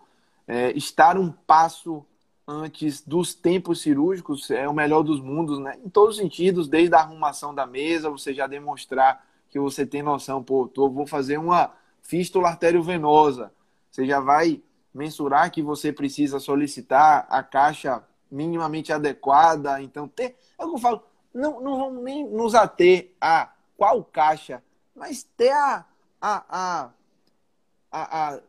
é, estar um passo antes dos tempos cirúrgicos é o melhor dos mundos, né? Em todos os sentidos, desde a arrumação da mesa, você já demonstrar que você tem noção, pô, tô, vou fazer uma fístula arteriovenosa. Você já vai mensurar que você precisa solicitar a caixa minimamente adequada. Então, ter, é o que eu falo, não, não vamos nem nos ater a qual caixa, mas ter a, a, a, a, a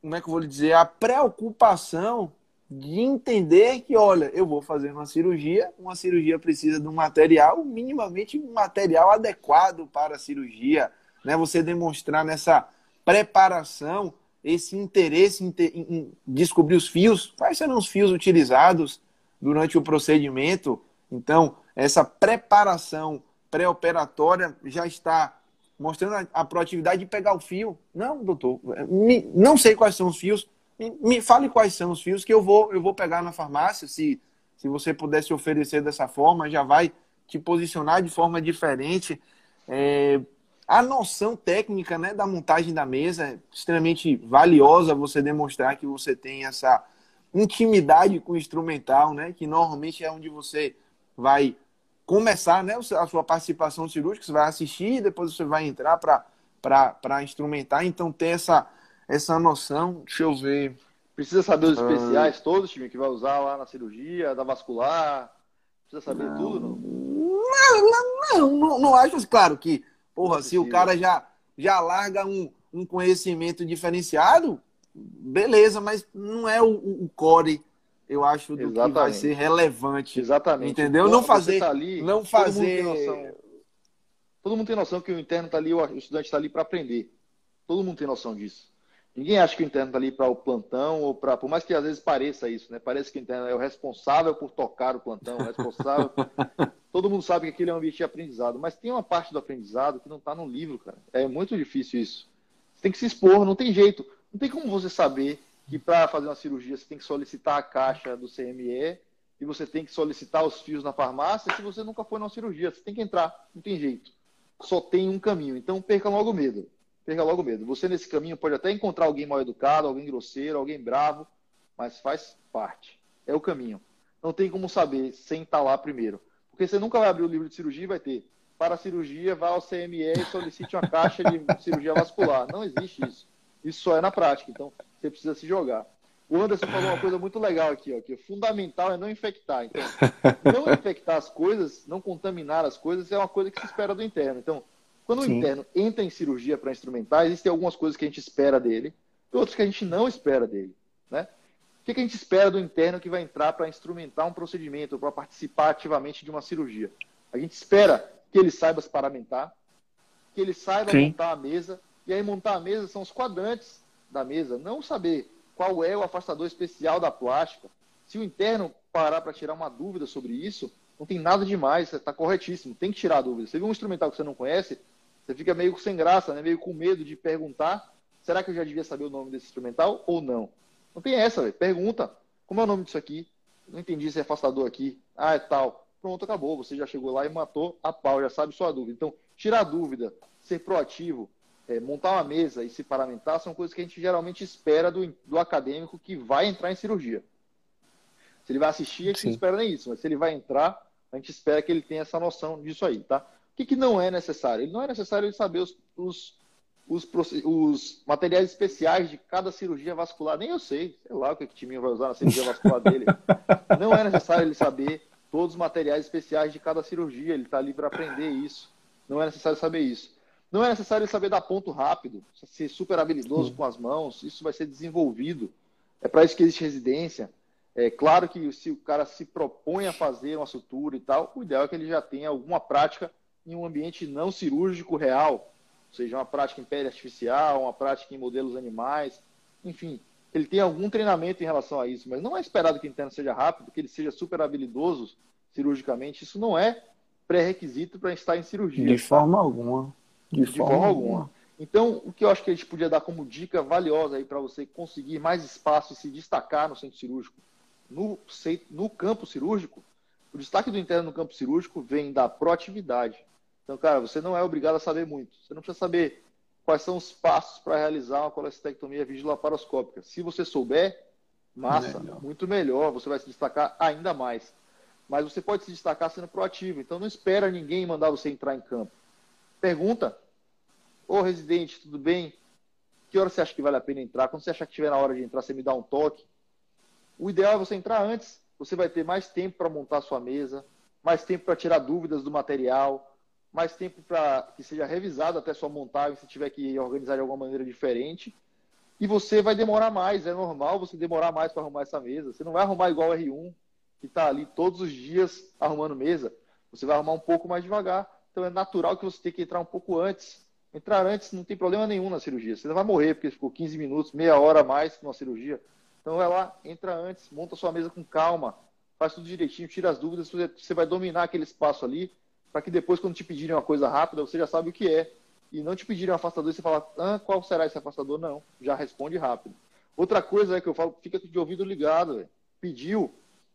como é que eu vou lhe dizer, a preocupação de entender que, olha, eu vou fazer uma cirurgia, uma cirurgia precisa de um material, minimamente um material adequado para a cirurgia né? Você demonstrar nessa preparação esse interesse em, ter, em, descobrir os fios, quais serão os fios utilizados durante o procedimento. Então, essa preparação pré-operatória já está mostrando a, a, proatividade de pegar o fio. Não, doutor, me, não sei quais são os fios. Me, me, fale quais são os fios que eu vou, eu vou pegar na farmácia. Se, se você pudesse oferecer dessa forma, já vai te posicionar de forma diferente. É, a noção técnica né, da montagem da mesa é extremamente valiosa você demonstrar que você tem essa intimidade com o instrumental, né, que normalmente é onde você vai começar né, a sua participação cirúrgica, você vai assistir e depois você vai entrar para instrumentar. Então, ter essa, essa noção, deixa eu ver. Precisa saber os especiais ah. todos, time, que vai usar lá na cirurgia, da vascular. Precisa saber não. tudo, não? Não, não, não, não acho. Claro que, porra, se o cara já, já larga um, um conhecimento diferenciado, beleza, mas não é o, o core, eu acho, do Exatamente. que vai ser relevante. Exatamente. Entendeu? não fazer. Tá ali, não fazer. Todo mundo, todo mundo tem noção que o interno está ali, o estudante está ali para aprender. Todo mundo tem noção disso. Ninguém acha que o interno está ali para o plantão ou para. Por mais que às vezes pareça isso, né? Parece que o interno é o responsável por tocar o plantão, o responsável. Todo mundo sabe que aquilo é um ambiente de aprendizado, mas tem uma parte do aprendizado que não está no livro, cara. É muito difícil isso. Você tem que se expor, não tem jeito. Não tem como você saber que para fazer uma cirurgia você tem que solicitar a caixa do CME e você tem que solicitar os fios na farmácia se você nunca foi numa cirurgia. Você tem que entrar, não tem jeito. Só tem um caminho. Então perca logo o medo perca logo medo. Você nesse caminho pode até encontrar alguém mal educado, alguém grosseiro, alguém bravo, mas faz parte. É o caminho. Não tem como saber sem estar lá primeiro. Porque você nunca vai abrir o livro de cirurgia e vai ter. Para a cirurgia, vá ao CME e solicite uma caixa de cirurgia vascular. Não existe isso. Isso só é na prática. Então, você precisa se jogar. O Anderson falou uma coisa muito legal aqui, ó, que o fundamental é não infectar. Então, não infectar as coisas, não contaminar as coisas é uma coisa que se espera do interno. Então, quando Sim. o interno entra em cirurgia para instrumentar, existem algumas coisas que a gente espera dele e outras que a gente não espera dele. Né? O que, a gente espera do interno que vai entrar para instrumentar um procedimento, para participar ativamente de uma cirurgia? A gente espera que ele saiba se paramentar, que ele saiba Sim. montar a mesa, e aí montar a mesa são os quadrantes da mesa, não saber qual é o afastador especial da plástica. Se o interno parar para tirar uma dúvida sobre isso, não tem nada demais, está corretíssimo, tem que tirar a dúvida. Você viu um instrumental que você não conhece, você fica meio sem graça, né? meio com medo de perguntar: será que eu já devia saber o nome desse instrumental ou não? Não tem essa, véio. pergunta: como é o nome disso aqui? Não entendi esse afastador aqui. Ah, é tal. Pronto, acabou. Você já chegou lá e matou a pau, já sabe sua dúvida. Então, tirar a dúvida, ser proativo, é, montar uma mesa e se paramentar são coisas que a gente geralmente espera do, do acadêmico que vai entrar em cirurgia. Se ele vai assistir, a gente Sim. não espera nem isso, mas se ele vai entrar, a gente espera que ele tenha essa noção disso aí, tá? O que, que não é necessário? Não é necessário ele saber os, os, os, os, materiais especiais de cada cirurgia vascular. Nem eu sei, sei lá o que, que o Timinho vai usar na cirurgia vascular dele. Não é necessário ele saber todos os materiais especiais de cada cirurgia. Ele está ali para aprender isso. Não é necessário saber isso. Não é necessário saber dar ponto rápido, ser super habilidoso com as mãos. Isso vai ser desenvolvido. É para isso que existe residência. É claro que se o cara se propõe a fazer uma sutura e tal, o ideal é que ele já tenha alguma prática em um ambiente não cirúrgico real, ou seja, uma prática em pele artificial, uma prática em modelos animais, enfim, ele tem algum treinamento em relação a isso, mas não é esperado que o interno seja rápido, que ele seja super habilidoso cirurgicamente, isso não é pré-requisito para estar em cirurgia. De forma alguma. De, De forma, forma alguma. alguma. Então, o que eu acho que a gente podia dar como dica valiosa aí para você conseguir mais espaço e se destacar no centro cirúrgico, no, no campo cirúrgico, o destaque do interno no campo cirúrgico vem da proatividade. Então, cara, você não é obrigado a saber muito. Você não precisa saber quais são os passos para realizar uma colestectomia videolaparoscópica. Se você souber, massa, melhor. muito melhor, você vai se destacar ainda mais. Mas você pode se destacar sendo proativo. Então, não espera ninguém mandar você entrar em campo. Pergunta: Ô residente, tudo bem? Que hora você acha que vale a pena entrar? Quando você achar que estiver na hora de entrar, você me dá um toque. O ideal é você entrar antes. Você vai ter mais tempo para montar sua mesa, mais tempo para tirar dúvidas do material, mais tempo para que seja revisado até sua montagem, se tiver que organizar de alguma maneira diferente. E você vai demorar mais, é normal você demorar mais para arrumar essa mesa. Você não vai arrumar igual o R1, que está ali todos os dias arrumando mesa. Você vai arrumar um pouco mais devagar. Então é natural que você tenha que entrar um pouco antes. Entrar antes não tem problema nenhum na cirurgia. Você não vai morrer porque ficou 15 minutos, meia hora a mais numa cirurgia. Então vai lá, entra antes, monta sua mesa com calma, faz tudo direitinho, tira as dúvidas, você vai dominar aquele espaço ali para que depois, quando te pedirem uma coisa rápida, você já sabe o que é. E não te pedirem um afastador e você fala, ah, qual será esse afastador? Não, já responde rápido. Outra coisa é que eu falo, fica de ouvido ligado, véio. pediu.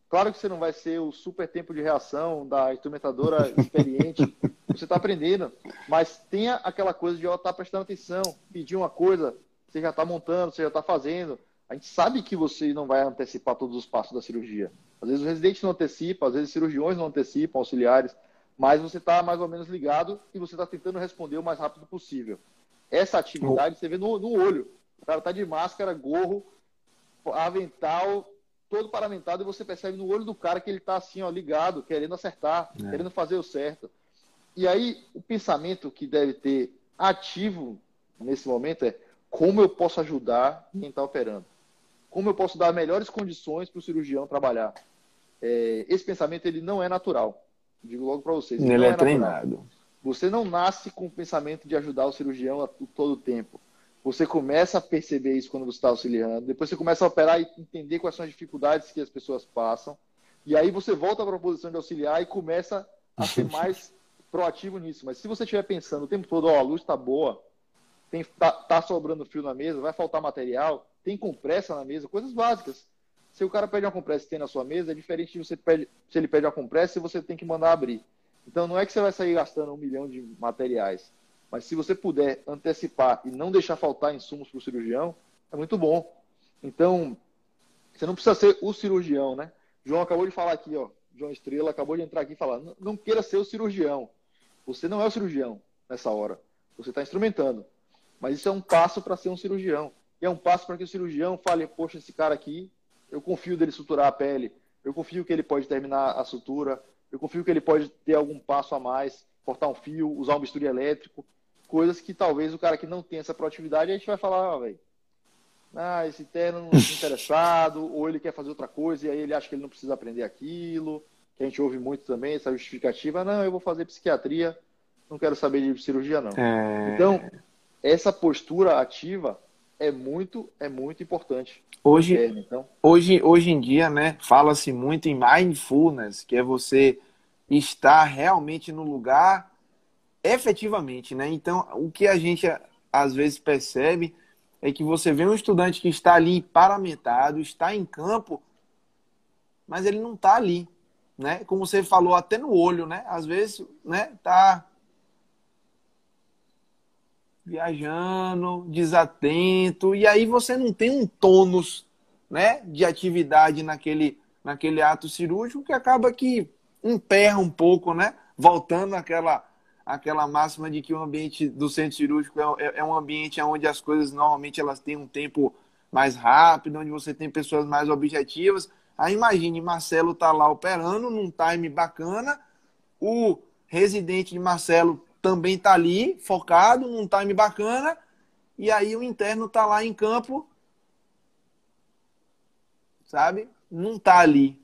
Claro que você não vai ser o super tempo de reação da instrumentadora experiente, você está aprendendo, mas tenha aquela coisa de estar tá prestando atenção, pedir uma coisa, você já está montando, você já está fazendo. A gente sabe que você não vai antecipar todos os passos da cirurgia. Às vezes o residente não antecipa, às vezes cirurgiões não antecipam, auxiliares mas você está mais ou menos ligado e você está tentando responder o mais rápido possível. Essa atividade você vê no, no olho. O cara está de máscara, gorro, avental todo paramentado e você percebe no olho do cara que ele está assim, ó, ligado, querendo acertar, é. querendo fazer o certo. E aí, o pensamento que deve ter ativo nesse momento é como eu posso ajudar quem está operando? Como eu posso dar melhores condições para o cirurgião trabalhar? É, esse pensamento ele não é natural. Digo logo para vocês. Ele, é, é treinado. Você não nasce com o pensamento de ajudar o cirurgião a todo o tempo. Você começa a perceber isso quando você está auxiliando. Depois você começa a operar e entender quais são as dificuldades que as pessoas passam. E aí você volta para a posição de auxiliar e começa a ser mais proativo nisso. Mas se você estiver pensando o tempo todo, ó, oh, a luz está boa, tem, tá, tá, sobrando fio na mesa, vai faltar material, tem compressa na mesa, coisas básicas. Se o cara pede uma compressa e tem na sua mesa, é diferente de você pede, se ele pede uma compressa e você tem que mandar abrir. Então não é que você vai sair gastando um milhão de materiais. Mas se você puder antecipar e não deixar faltar insumos para o cirurgião, é muito bom. Então, você não precisa ser o cirurgião, né? João acabou de falar aqui, ó. João Estrela acabou de entrar aqui e falar: não, não queira ser o cirurgião. Você não é o cirurgião nessa hora. Você está instrumentando. Mas isso é um passo para ser um cirurgião. E é um passo para que o cirurgião fale: poxa, esse cara aqui, eu confio dele suturar a pele. Eu confio que ele pode terminar a sutura. Eu confio que ele pode ter algum passo a mais, cortar um fio, usar um bisturi elétrico coisas que talvez o cara que não tem essa proatividade, a gente vai falar, ah, velho, ah, esse terno não está interessado, ou ele quer fazer outra coisa e aí ele acha que ele não precisa aprender aquilo, que a gente ouve muito também, essa justificativa, não, eu vou fazer psiquiatria, não quero saber de cirurgia, não. É... Então, essa postura ativa é muito, é muito importante. Hoje, então. hoje, hoje em dia, né, fala-se muito em mindfulness, que é você estar realmente no lugar efetivamente, né? Então, o que a gente às vezes percebe é que você vê um estudante que está ali paramentado, está em campo, mas ele não está ali, né? Como você falou, até no olho, né? Às vezes, né? Tá viajando, desatento, e aí você não tem um tônus, né? De atividade naquele, naquele ato cirúrgico que acaba que emperra um pouco, né? Voltando àquela aquela máxima de que o ambiente do centro cirúrgico é, é, é, um ambiente onde as coisas normalmente elas têm um tempo mais rápido, onde você tem pessoas mais objetivas. Aí imagine, Marcelo tá lá operando num time bacana, o residente de Marcelo também tá ali, focado num time bacana, e aí o interno tá lá em campo, sabe? Não tá ali.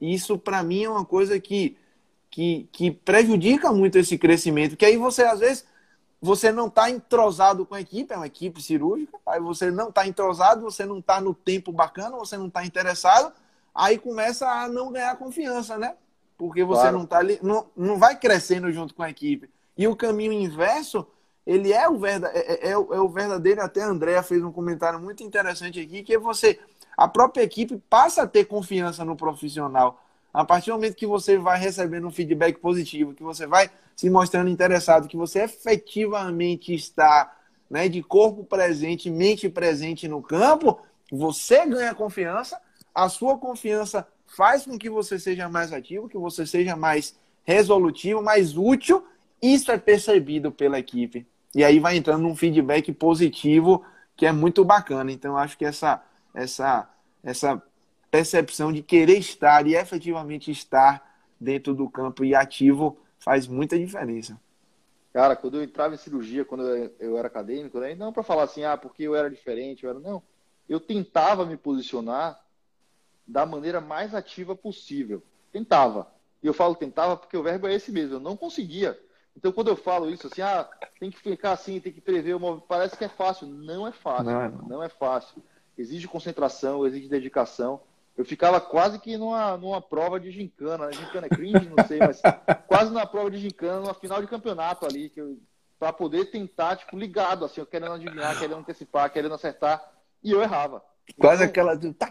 Isso para mim é uma coisa que que, que prejudica muito esse crescimento, que aí você, às vezes, você não está entrosado com a equipe, é uma equipe cirúrgica, aí você não está entrosado, você não está no tempo bacana, você não está interessado, aí começa a não ganhar confiança, né? Porque você claro. não está ali, não, não vai crescendo junto com a equipe. E o caminho inverso, ele é o, verda, é, é, é, o verdadeiro, até a Andrea fez um comentário muito interessante aqui, que é você, a própria equipe passa a ter confiança no profissional. A partir do momento que você vai recebendo um feedback positivo, que você vai se mostrando interessado, que você efetivamente está né, de corpo presente, mente presente no campo, você ganha confiança, a sua confiança faz com que você seja mais ativo, que você seja mais resolutivo, mais útil. Isso é percebido pela equipe. E aí vai entrando um feedback positivo que é muito bacana. Então, acho que essa, essa, essa percepção de querer estar e efetivamente estar dentro do campo e ativo faz muita diferença. Cara, quando eu entrava em cirurgia, quando eu era acadêmico, né? não para falar assim, ah, porque eu era diferente, eu era não. Eu tentava me posicionar da maneira mais ativa possível. Tentava. E eu falo tentava porque o verbo é esse mesmo. Eu não conseguia. Então, quando eu falo isso assim, ah, tem que ficar assim, tem que prever o movimento, parece que é fácil. Não é fácil. Não, não. não é fácil. Exige concentração, exige dedicação eu ficava quase que numa, numa prova de gincana. Né? Gincana é cringe, não sei, mas quase na prova de gincana, numa final de campeonato ali, que para poder tentar, tipo, ligado, assim, eu querendo adivinhar, querendo antecipar, querendo acertar, e eu errava. Quase então, aquela do tá,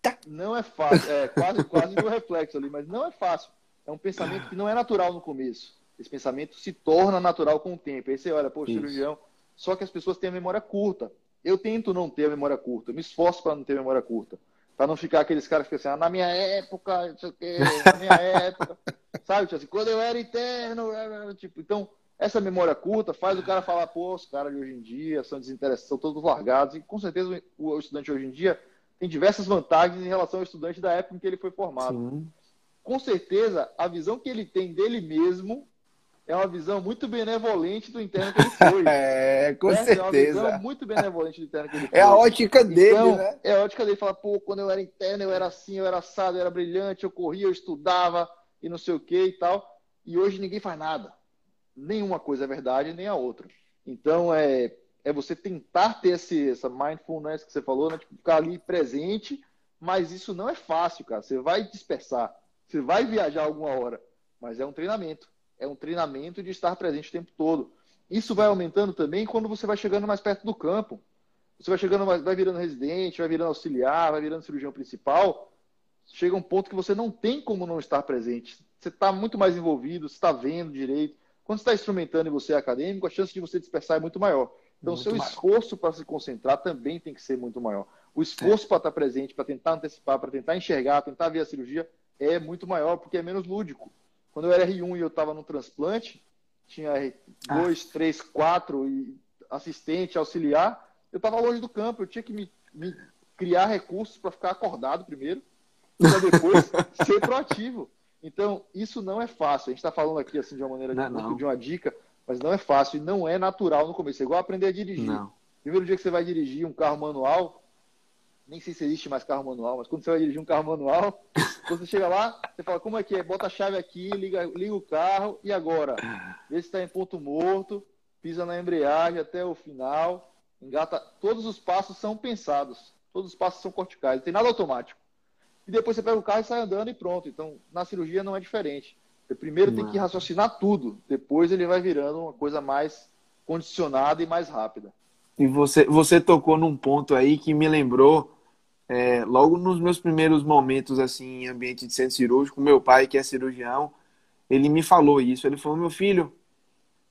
tá. Não é fácil, é quase, quase do reflexo ali, mas não é fácil. É um pensamento que não é natural no começo. Esse pensamento se torna natural com o tempo. Aí você olha, pô, cirurgião, só que as pessoas têm a memória curta. Eu tento não ter a memória curta, eu me esforço para não ter a memória curta. Pra não ficar aqueles caras que ficam assim, ah, na minha época, não sei o quê, na minha época. Sabe? Tipo assim, quando eu era interno, tipo, então, essa memória curta faz o cara falar, pô, os caras de hoje em dia são desinteressados, são todos largados. E com certeza o estudante hoje em dia tem diversas vantagens em relação ao estudante da época em que ele foi formado. Sim. Com certeza, a visão que ele tem dele mesmo é uma visão muito benevolente do interno que ele foi. é, com certeza. É uma visão muito benevolente do interno que ele foi. É a ótica dele, então, né? É a ótica dele. Fala, pô, quando eu era interno, eu era assim, eu era assado, eu era brilhante, eu corria, eu estudava e não sei o que e tal. E hoje ninguém faz nada. Nenhuma coisa é verdade, nem a outra. Então, é, é você tentar ter esse, essa mindfulness que você falou, né? Tipo, ficar ali presente, mas isso não é fácil, cara. Você vai dispersar, você vai viajar alguma hora, mas é um treinamento é um treinamento de estar presente o tempo todo. Isso vai aumentando também quando você vai chegando mais perto do campo. Você vai chegando, vai virando residente, vai virando auxiliar, vai virando cirurgião principal. Chega um ponto que você não tem como não estar presente. Você está muito mais envolvido, você está vendo direito. Quando você está instrumentando e você é acadêmico, a chance de você dispersar é muito maior. Então, o seu maior. esforço para se concentrar também tem que ser muito maior. O esforço é. para estar presente, para tentar antecipar, para tentar enxergar, tentar ver a cirurgia, é muito maior, porque é menos lúdico. Quando eu era R1 e eu estava no transplante, tinha dois, ah. três, quatro e assistente, auxiliar, eu estava longe do campo, eu tinha que me, me criar recursos para ficar acordado primeiro, para depois ser proativo. Então, isso não é fácil. A gente está falando aqui assim de uma maneira de, não, de uma dica, mas não é fácil e não é natural no começo. É igual aprender a dirigir. Não. Primeiro dia que você vai dirigir um carro manual, nem sei se existe mais carro manual, mas quando você vai dirigir um carro manual, você chega lá, você fala, como é que é? Bota a chave aqui, liga, liga o carro, e agora? Vê se está em ponto morto, pisa na embreagem até o final, engata. Todos os passos são pensados, todos os passos são corticais, não tem nada automático. E depois você pega o carro e sai andando e pronto. Então, na cirurgia não é diferente. Você primeiro tem que raciocinar tudo, depois ele vai virando uma coisa mais condicionada e mais rápida. E você, você tocou num ponto aí que me lembrou é, logo nos meus primeiros momentos assim em ambiente de centro cirúrgico, meu pai, que é cirurgião, ele me falou isso. Ele falou: meu filho,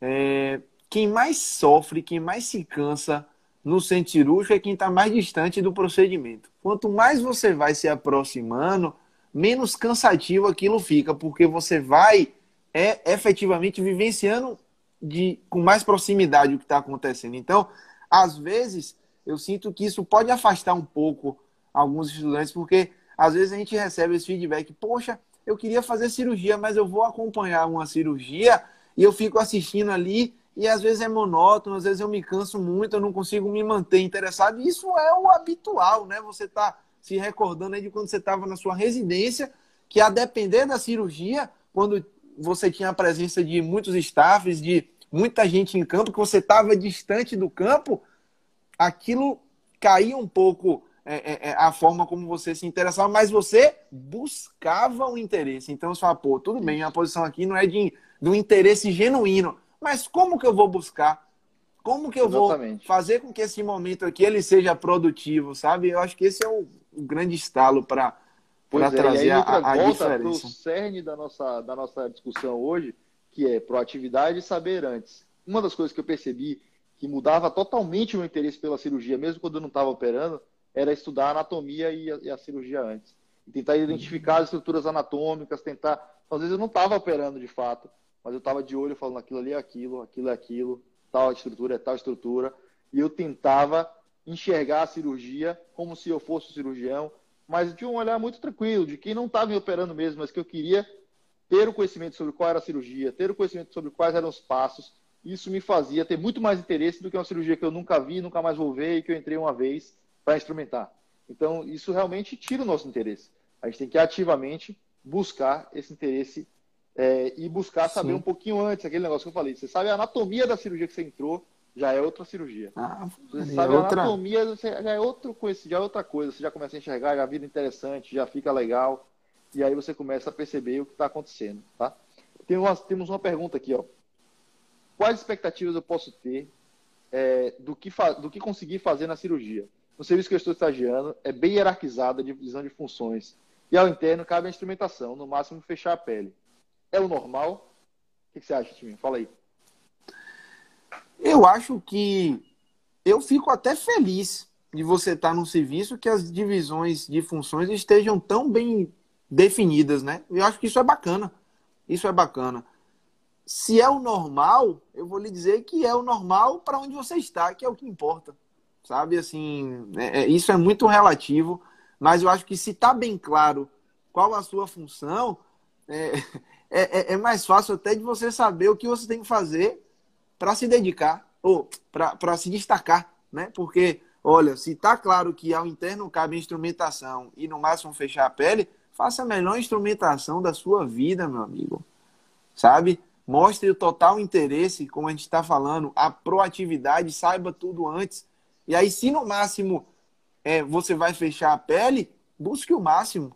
é, quem mais sofre, quem mais se cansa no centro cirúrgico é quem está mais distante do procedimento. Quanto mais você vai se aproximando, menos cansativo aquilo fica, porque você vai é efetivamente vivenciando de, com mais proximidade o que está acontecendo. Então, às vezes, eu sinto que isso pode afastar um pouco alguns estudantes, porque às vezes a gente recebe esse feedback, poxa, eu queria fazer cirurgia, mas eu vou acompanhar uma cirurgia e eu fico assistindo ali e às vezes é monótono, às vezes eu me canso muito, eu não consigo me manter interessado. Isso é o habitual, né? Você está se recordando aí de quando você estava na sua residência, que a depender da cirurgia, quando você tinha a presença de muitos staffs, de muita gente em campo, que você estava distante do campo, aquilo caía um pouco é, é, é, a forma como você se interessava, mas você buscava o interesse. Então você fala, pô, tudo bem, a posição aqui não é de, um interesse genuíno, mas como que eu vou buscar? Como que eu Exatamente. vou fazer com que esse momento aqui ele seja produtivo, sabe? Eu acho que esse é o, o grande estalo para para trazer a, a volta para o cerne da nossa, da nossa discussão hoje, que é proatividade e saber antes. Uma das coisas que eu percebi que mudava totalmente o meu interesse pela cirurgia, mesmo quando eu não estava operando, era estudar a anatomia e a, e a cirurgia antes. E tentar identificar as estruturas anatômicas, tentar. Às vezes eu não estava operando de fato, mas eu estava de olho falando aquilo ali é aquilo, aquilo é aquilo, tal estrutura é tal estrutura. E eu tentava enxergar a cirurgia como se eu fosse cirurgião, mas de um olhar muito tranquilo, de quem não estava me operando mesmo, mas que eu queria ter o conhecimento sobre qual era a cirurgia, ter o conhecimento sobre quais eram os passos. Isso me fazia ter muito mais interesse do que uma cirurgia que eu nunca vi, nunca mais vou ver e que eu entrei uma vez para instrumentar. Então, isso realmente tira o nosso interesse. A gente tem que ativamente buscar esse interesse é, e buscar saber Sim. um pouquinho antes, aquele negócio que eu falei. Você sabe a anatomia da cirurgia que você entrou, já é outra cirurgia. Ah, você sabe outra... a anatomia, já é outro já é outra coisa. Você já começa a enxergar, já vira interessante, já fica legal. E aí você começa a perceber o que está acontecendo, tá? Tem uma, temos uma pergunta aqui, ó. Quais expectativas eu posso ter é, do, que do que conseguir fazer na cirurgia? No serviço que eu estou estagiando, é bem hierarquizada a divisão de funções. E ao interno cabe a instrumentação, no máximo fechar a pele. É o normal? O que você acha, Timinho? Fala aí. Eu acho que eu fico até feliz de você estar num serviço que as divisões de funções estejam tão bem definidas, né? Eu acho que isso é bacana. Isso é bacana. Se é o normal, eu vou lhe dizer que é o normal para onde você está, que é o que importa sabe? Assim, é, é, isso é muito relativo. Mas eu acho que se está bem claro qual a sua função, é, é, é, é, mais fácil até de você saber o que você tem que fazer para se dedicar ou para se destacar, né? Porque, olha, se está claro que ao interno cabe instrumentação e no máximo fechar a pele, faça a melhor instrumentação da sua vida, meu amigo. Sabe? Mostre o total interesse, como a gente está falando, a proatividade, saiba tudo antes. E aí, se no máximo é, você vai fechar a pele, busque o máximo.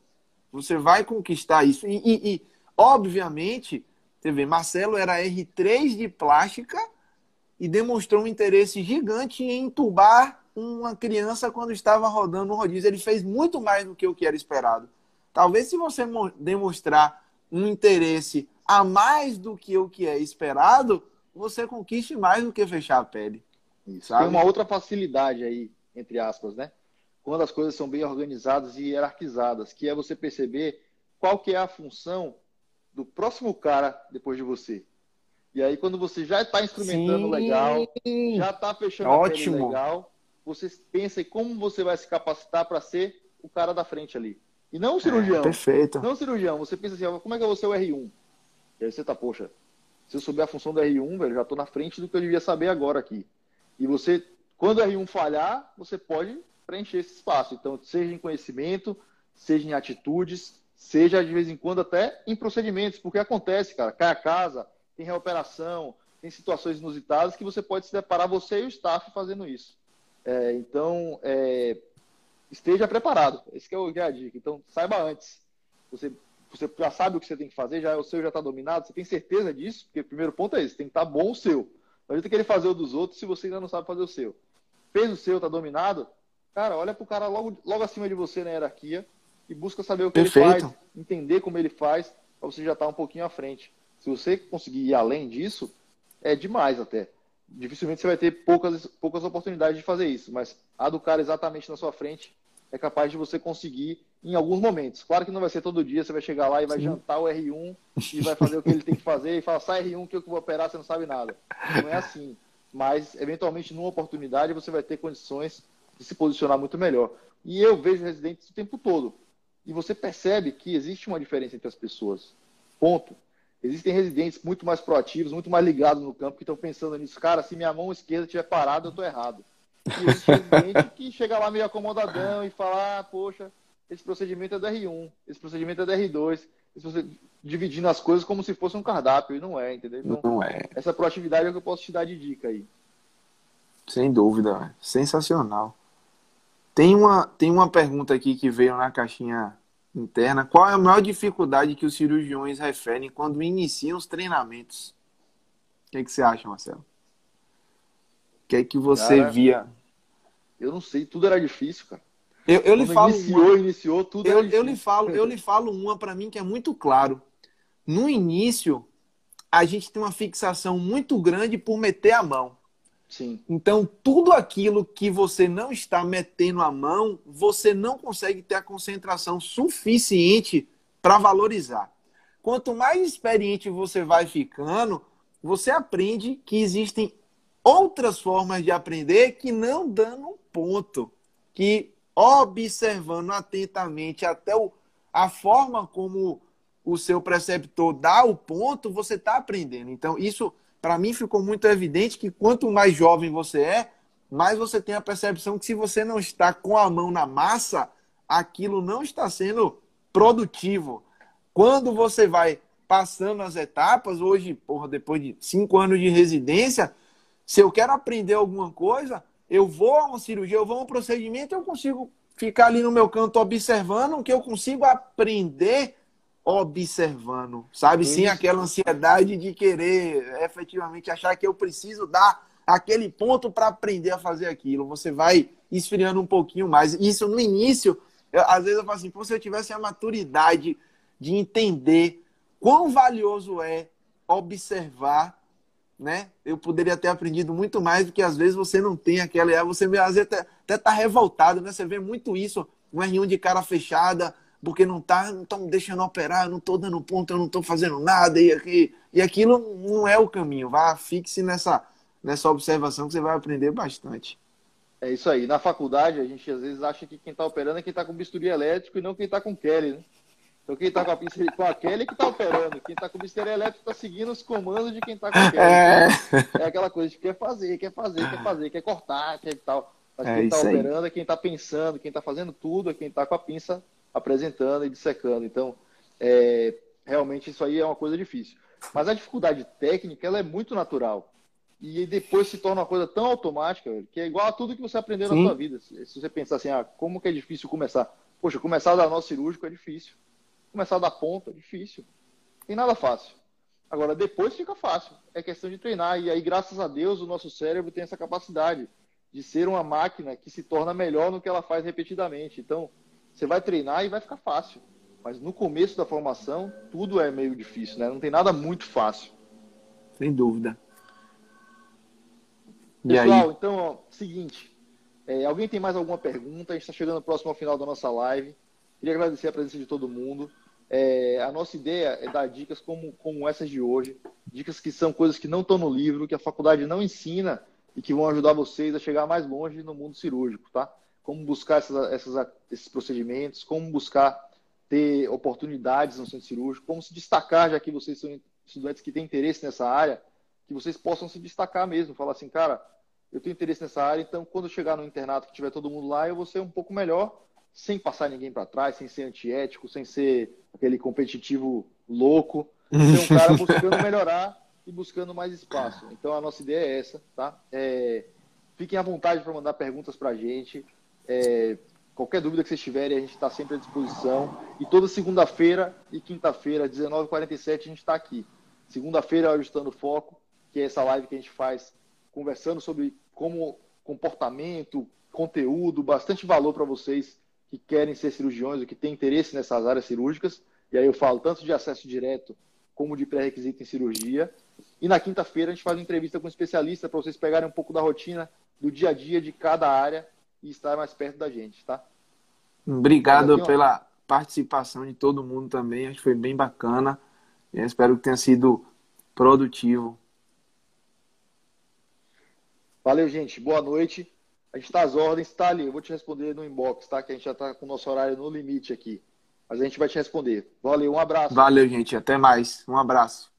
Você vai conquistar isso. E, e, e obviamente, você vê, Marcelo era R3 de plástica e demonstrou um interesse gigante em entubar uma criança quando estava rodando no rodízio. Ele fez muito mais do que o que era esperado. Talvez se você demonstrar um interesse a mais do que o que é esperado, você conquiste mais do que fechar a pele. Isso. Tem uma outra facilidade aí, entre aspas, né? Quando as coisas são bem organizadas e hierarquizadas, que é você perceber qual que é a função do próximo cara depois de você. E aí, quando você já está instrumentando Sim. legal, já está fechando Ótimo. a pele legal, você pensa em como você vai se capacitar para ser o cara da frente ali. E não o cirurgião. É, perfeito. Não o cirurgião. Você pensa assim, como é que eu vou ser o R1? E aí você tá, poxa, se eu souber a função do R1, velho, já tô na frente do que eu devia saber agora aqui. E você, quando o R1 falhar, você pode preencher esse espaço. Então, seja em conhecimento, seja em atitudes, seja de vez em quando até em procedimentos, porque acontece, cara, cai a casa, tem reoperação, tem situações inusitadas que você pode se deparar, você e o staff, fazendo isso. É, então, é, esteja preparado. Esse é, o, é a dica. Então, saiba antes. Você, você já sabe o que você tem que fazer, já o seu já está dominado, você tem certeza disso? Porque o primeiro ponto é esse, tem que estar tá bom o seu. Não adianta querer fazer o dos outros se você ainda não sabe fazer o seu. Fez o seu, está dominado, cara, olha para o cara logo, logo acima de você na hierarquia e busca saber o que Perfeito. ele faz, entender como ele faz, para você já estar tá um pouquinho à frente. Se você conseguir ir além disso, é demais até. Dificilmente você vai ter poucas, poucas oportunidades de fazer isso, mas a do cara exatamente na sua frente é capaz de você conseguir em alguns momentos. Claro que não vai ser todo dia, você vai chegar lá e vai Sim. jantar o R1 e vai fazer o que ele tem que fazer e falar, sai R1 que eu vou operar, você não sabe nada. Não é assim. Mas, eventualmente, numa oportunidade, você vai ter condições de se posicionar muito melhor. E eu vejo residentes o tempo todo. E você percebe que existe uma diferença entre as pessoas. Ponto. Existem residentes muito mais proativos, muito mais ligados no campo, que estão pensando nisso. Cara, se minha mão esquerda estiver parada, eu estou errado. E residente que chega lá meio acomodadão e fala, ah, poxa, esse procedimento é da R1, esse procedimento é da R2, dividindo as coisas como se fosse um cardápio, e não é, entendeu? Então, não é. Essa proatividade é o que eu posso te dar de dica aí. Sem dúvida, sensacional. Tem uma, tem uma pergunta aqui que veio na caixinha interna. Qual é a maior dificuldade que os cirurgiões referem quando iniciam os treinamentos? O que, é que você acha, Marcelo? Que é que você cara, via? Eu não sei, tudo era difícil, cara. Eu, eu lhe falo iniciou, uma, iniciou tudo. Eu, eu lhe falo, eu lhe falo uma para mim que é muito claro. No início, a gente tem uma fixação muito grande por meter a mão. Sim. Então, tudo aquilo que você não está metendo a mão, você não consegue ter a concentração suficiente para valorizar. Quanto mais experiente você vai ficando, você aprende que existem outras formas de aprender que não dando um ponto, que observando atentamente até o, a forma como o seu preceptor dá o ponto, você está aprendendo. Então, isso, para mim, ficou muito evidente que quanto mais jovem você é, mais você tem a percepção que se você não está com a mão na massa, aquilo não está sendo produtivo. Quando você vai passando as etapas, hoje, porra, depois de cinco anos de residência, se eu quero aprender alguma coisa, eu vou a uma cirurgia, eu vou a um procedimento, eu consigo ficar ali no meu canto observando, que eu consigo aprender observando, sabe? Sim, aquela ansiedade de querer efetivamente achar que eu preciso dar aquele ponto para aprender a fazer aquilo. Você vai esfriando um pouquinho mais. Isso no início, eu, às vezes eu falo assim, se eu tivesse a maturidade de entender quão valioso é observar né? Eu poderia ter aprendido muito mais do que às vezes você não tem aquela. Você às vezes até, até tá revoltado, né? Você vê muito isso, um R1 de cara fechada, porque não tá, não estão deixando operar, não estou dando ponto, eu não estou fazendo nada, e, aqui, e aquilo não é o caminho. Vá, fixe nessa, nessa observação que você vai aprender bastante. É isso aí. Na faculdade, a gente às vezes acha que quem está operando é quem está com bisturi elétrico e não quem está com Kelly, né? Então quem está com a pista com a é que está operando. Quem está com bisturi elétrico está seguindo os comandos de quem está com a Kelly. É... é aquela coisa de quer fazer, quer fazer, quer fazer, quer cortar, quer tal. Mas é quem está operando é quem está pensando, quem está fazendo tudo, é quem está com a pinça apresentando e dissecando. Então, é, realmente isso aí é uma coisa difícil. Mas a dificuldade técnica ela é muito natural e depois se torna uma coisa tão automática, que é igual a tudo que você aprendeu Sim. na sua vida. Se você pensar assim, ah, como que é difícil começar? Poxa, começar da nosso cirúrgico é difícil. Começar da ponta é difícil. Tem nada fácil. Agora, depois fica fácil. É questão de treinar. E aí, graças a Deus, o nosso cérebro tem essa capacidade de ser uma máquina que se torna melhor no que ela faz repetidamente. Então, você vai treinar e vai ficar fácil. Mas no começo da formação, tudo é meio difícil, né? Não tem nada muito fácil. Sem dúvida. Pessoal, então, ó, seguinte. É, alguém tem mais alguma pergunta? A gente está chegando próximo ao final da nossa live. Queria agradecer a presença de todo mundo. É, a nossa ideia é dar dicas como, como essas de hoje. Dicas que são coisas que não estão no livro, que a faculdade não ensina e que vão ajudar vocês a chegar mais longe no mundo cirúrgico, tá? Como buscar essas, essas, esses procedimentos, como buscar ter oportunidades no centro cirúrgico, como se destacar, já que vocês são estudantes que têm interesse nessa área, que vocês possam se destacar mesmo. Falar assim, cara, eu tenho interesse nessa área, então quando eu chegar no internato que tiver todo mundo lá, eu vou ser um pouco melhor, sem passar ninguém para trás, sem ser antiético, sem ser aquele competitivo louco, ser um cara buscando melhorar e buscando mais espaço. Então a nossa ideia é essa, tá? É, fiquem à vontade para mandar perguntas para a gente. É, qualquer dúvida que vocês tiverem, a gente está sempre à disposição. E toda segunda-feira e quinta-feira, 19h47, a gente está aqui. Segunda-feira, ajustando o foco, que é essa live que a gente faz conversando sobre como comportamento, conteúdo, bastante valor para vocês que querem ser cirurgiões ou que têm interesse nessas áreas cirúrgicas. E aí eu falo tanto de acesso direto como de pré-requisito em cirurgia. E na quinta-feira a gente faz uma entrevista com um especialista para vocês pegarem um pouco da rotina do dia a dia de cada área e estar mais perto da gente, tá? Obrigado aqui, pela participação de todo mundo também. Acho que foi bem bacana. Eu espero que tenha sido produtivo Valeu, gente. Boa noite. A gente está às ordens, tá ali. Eu vou te responder no inbox, tá? Que a gente já está com o nosso horário no limite aqui. Mas a gente vai te responder. Valeu, um abraço. Valeu, gente. Até mais. Um abraço.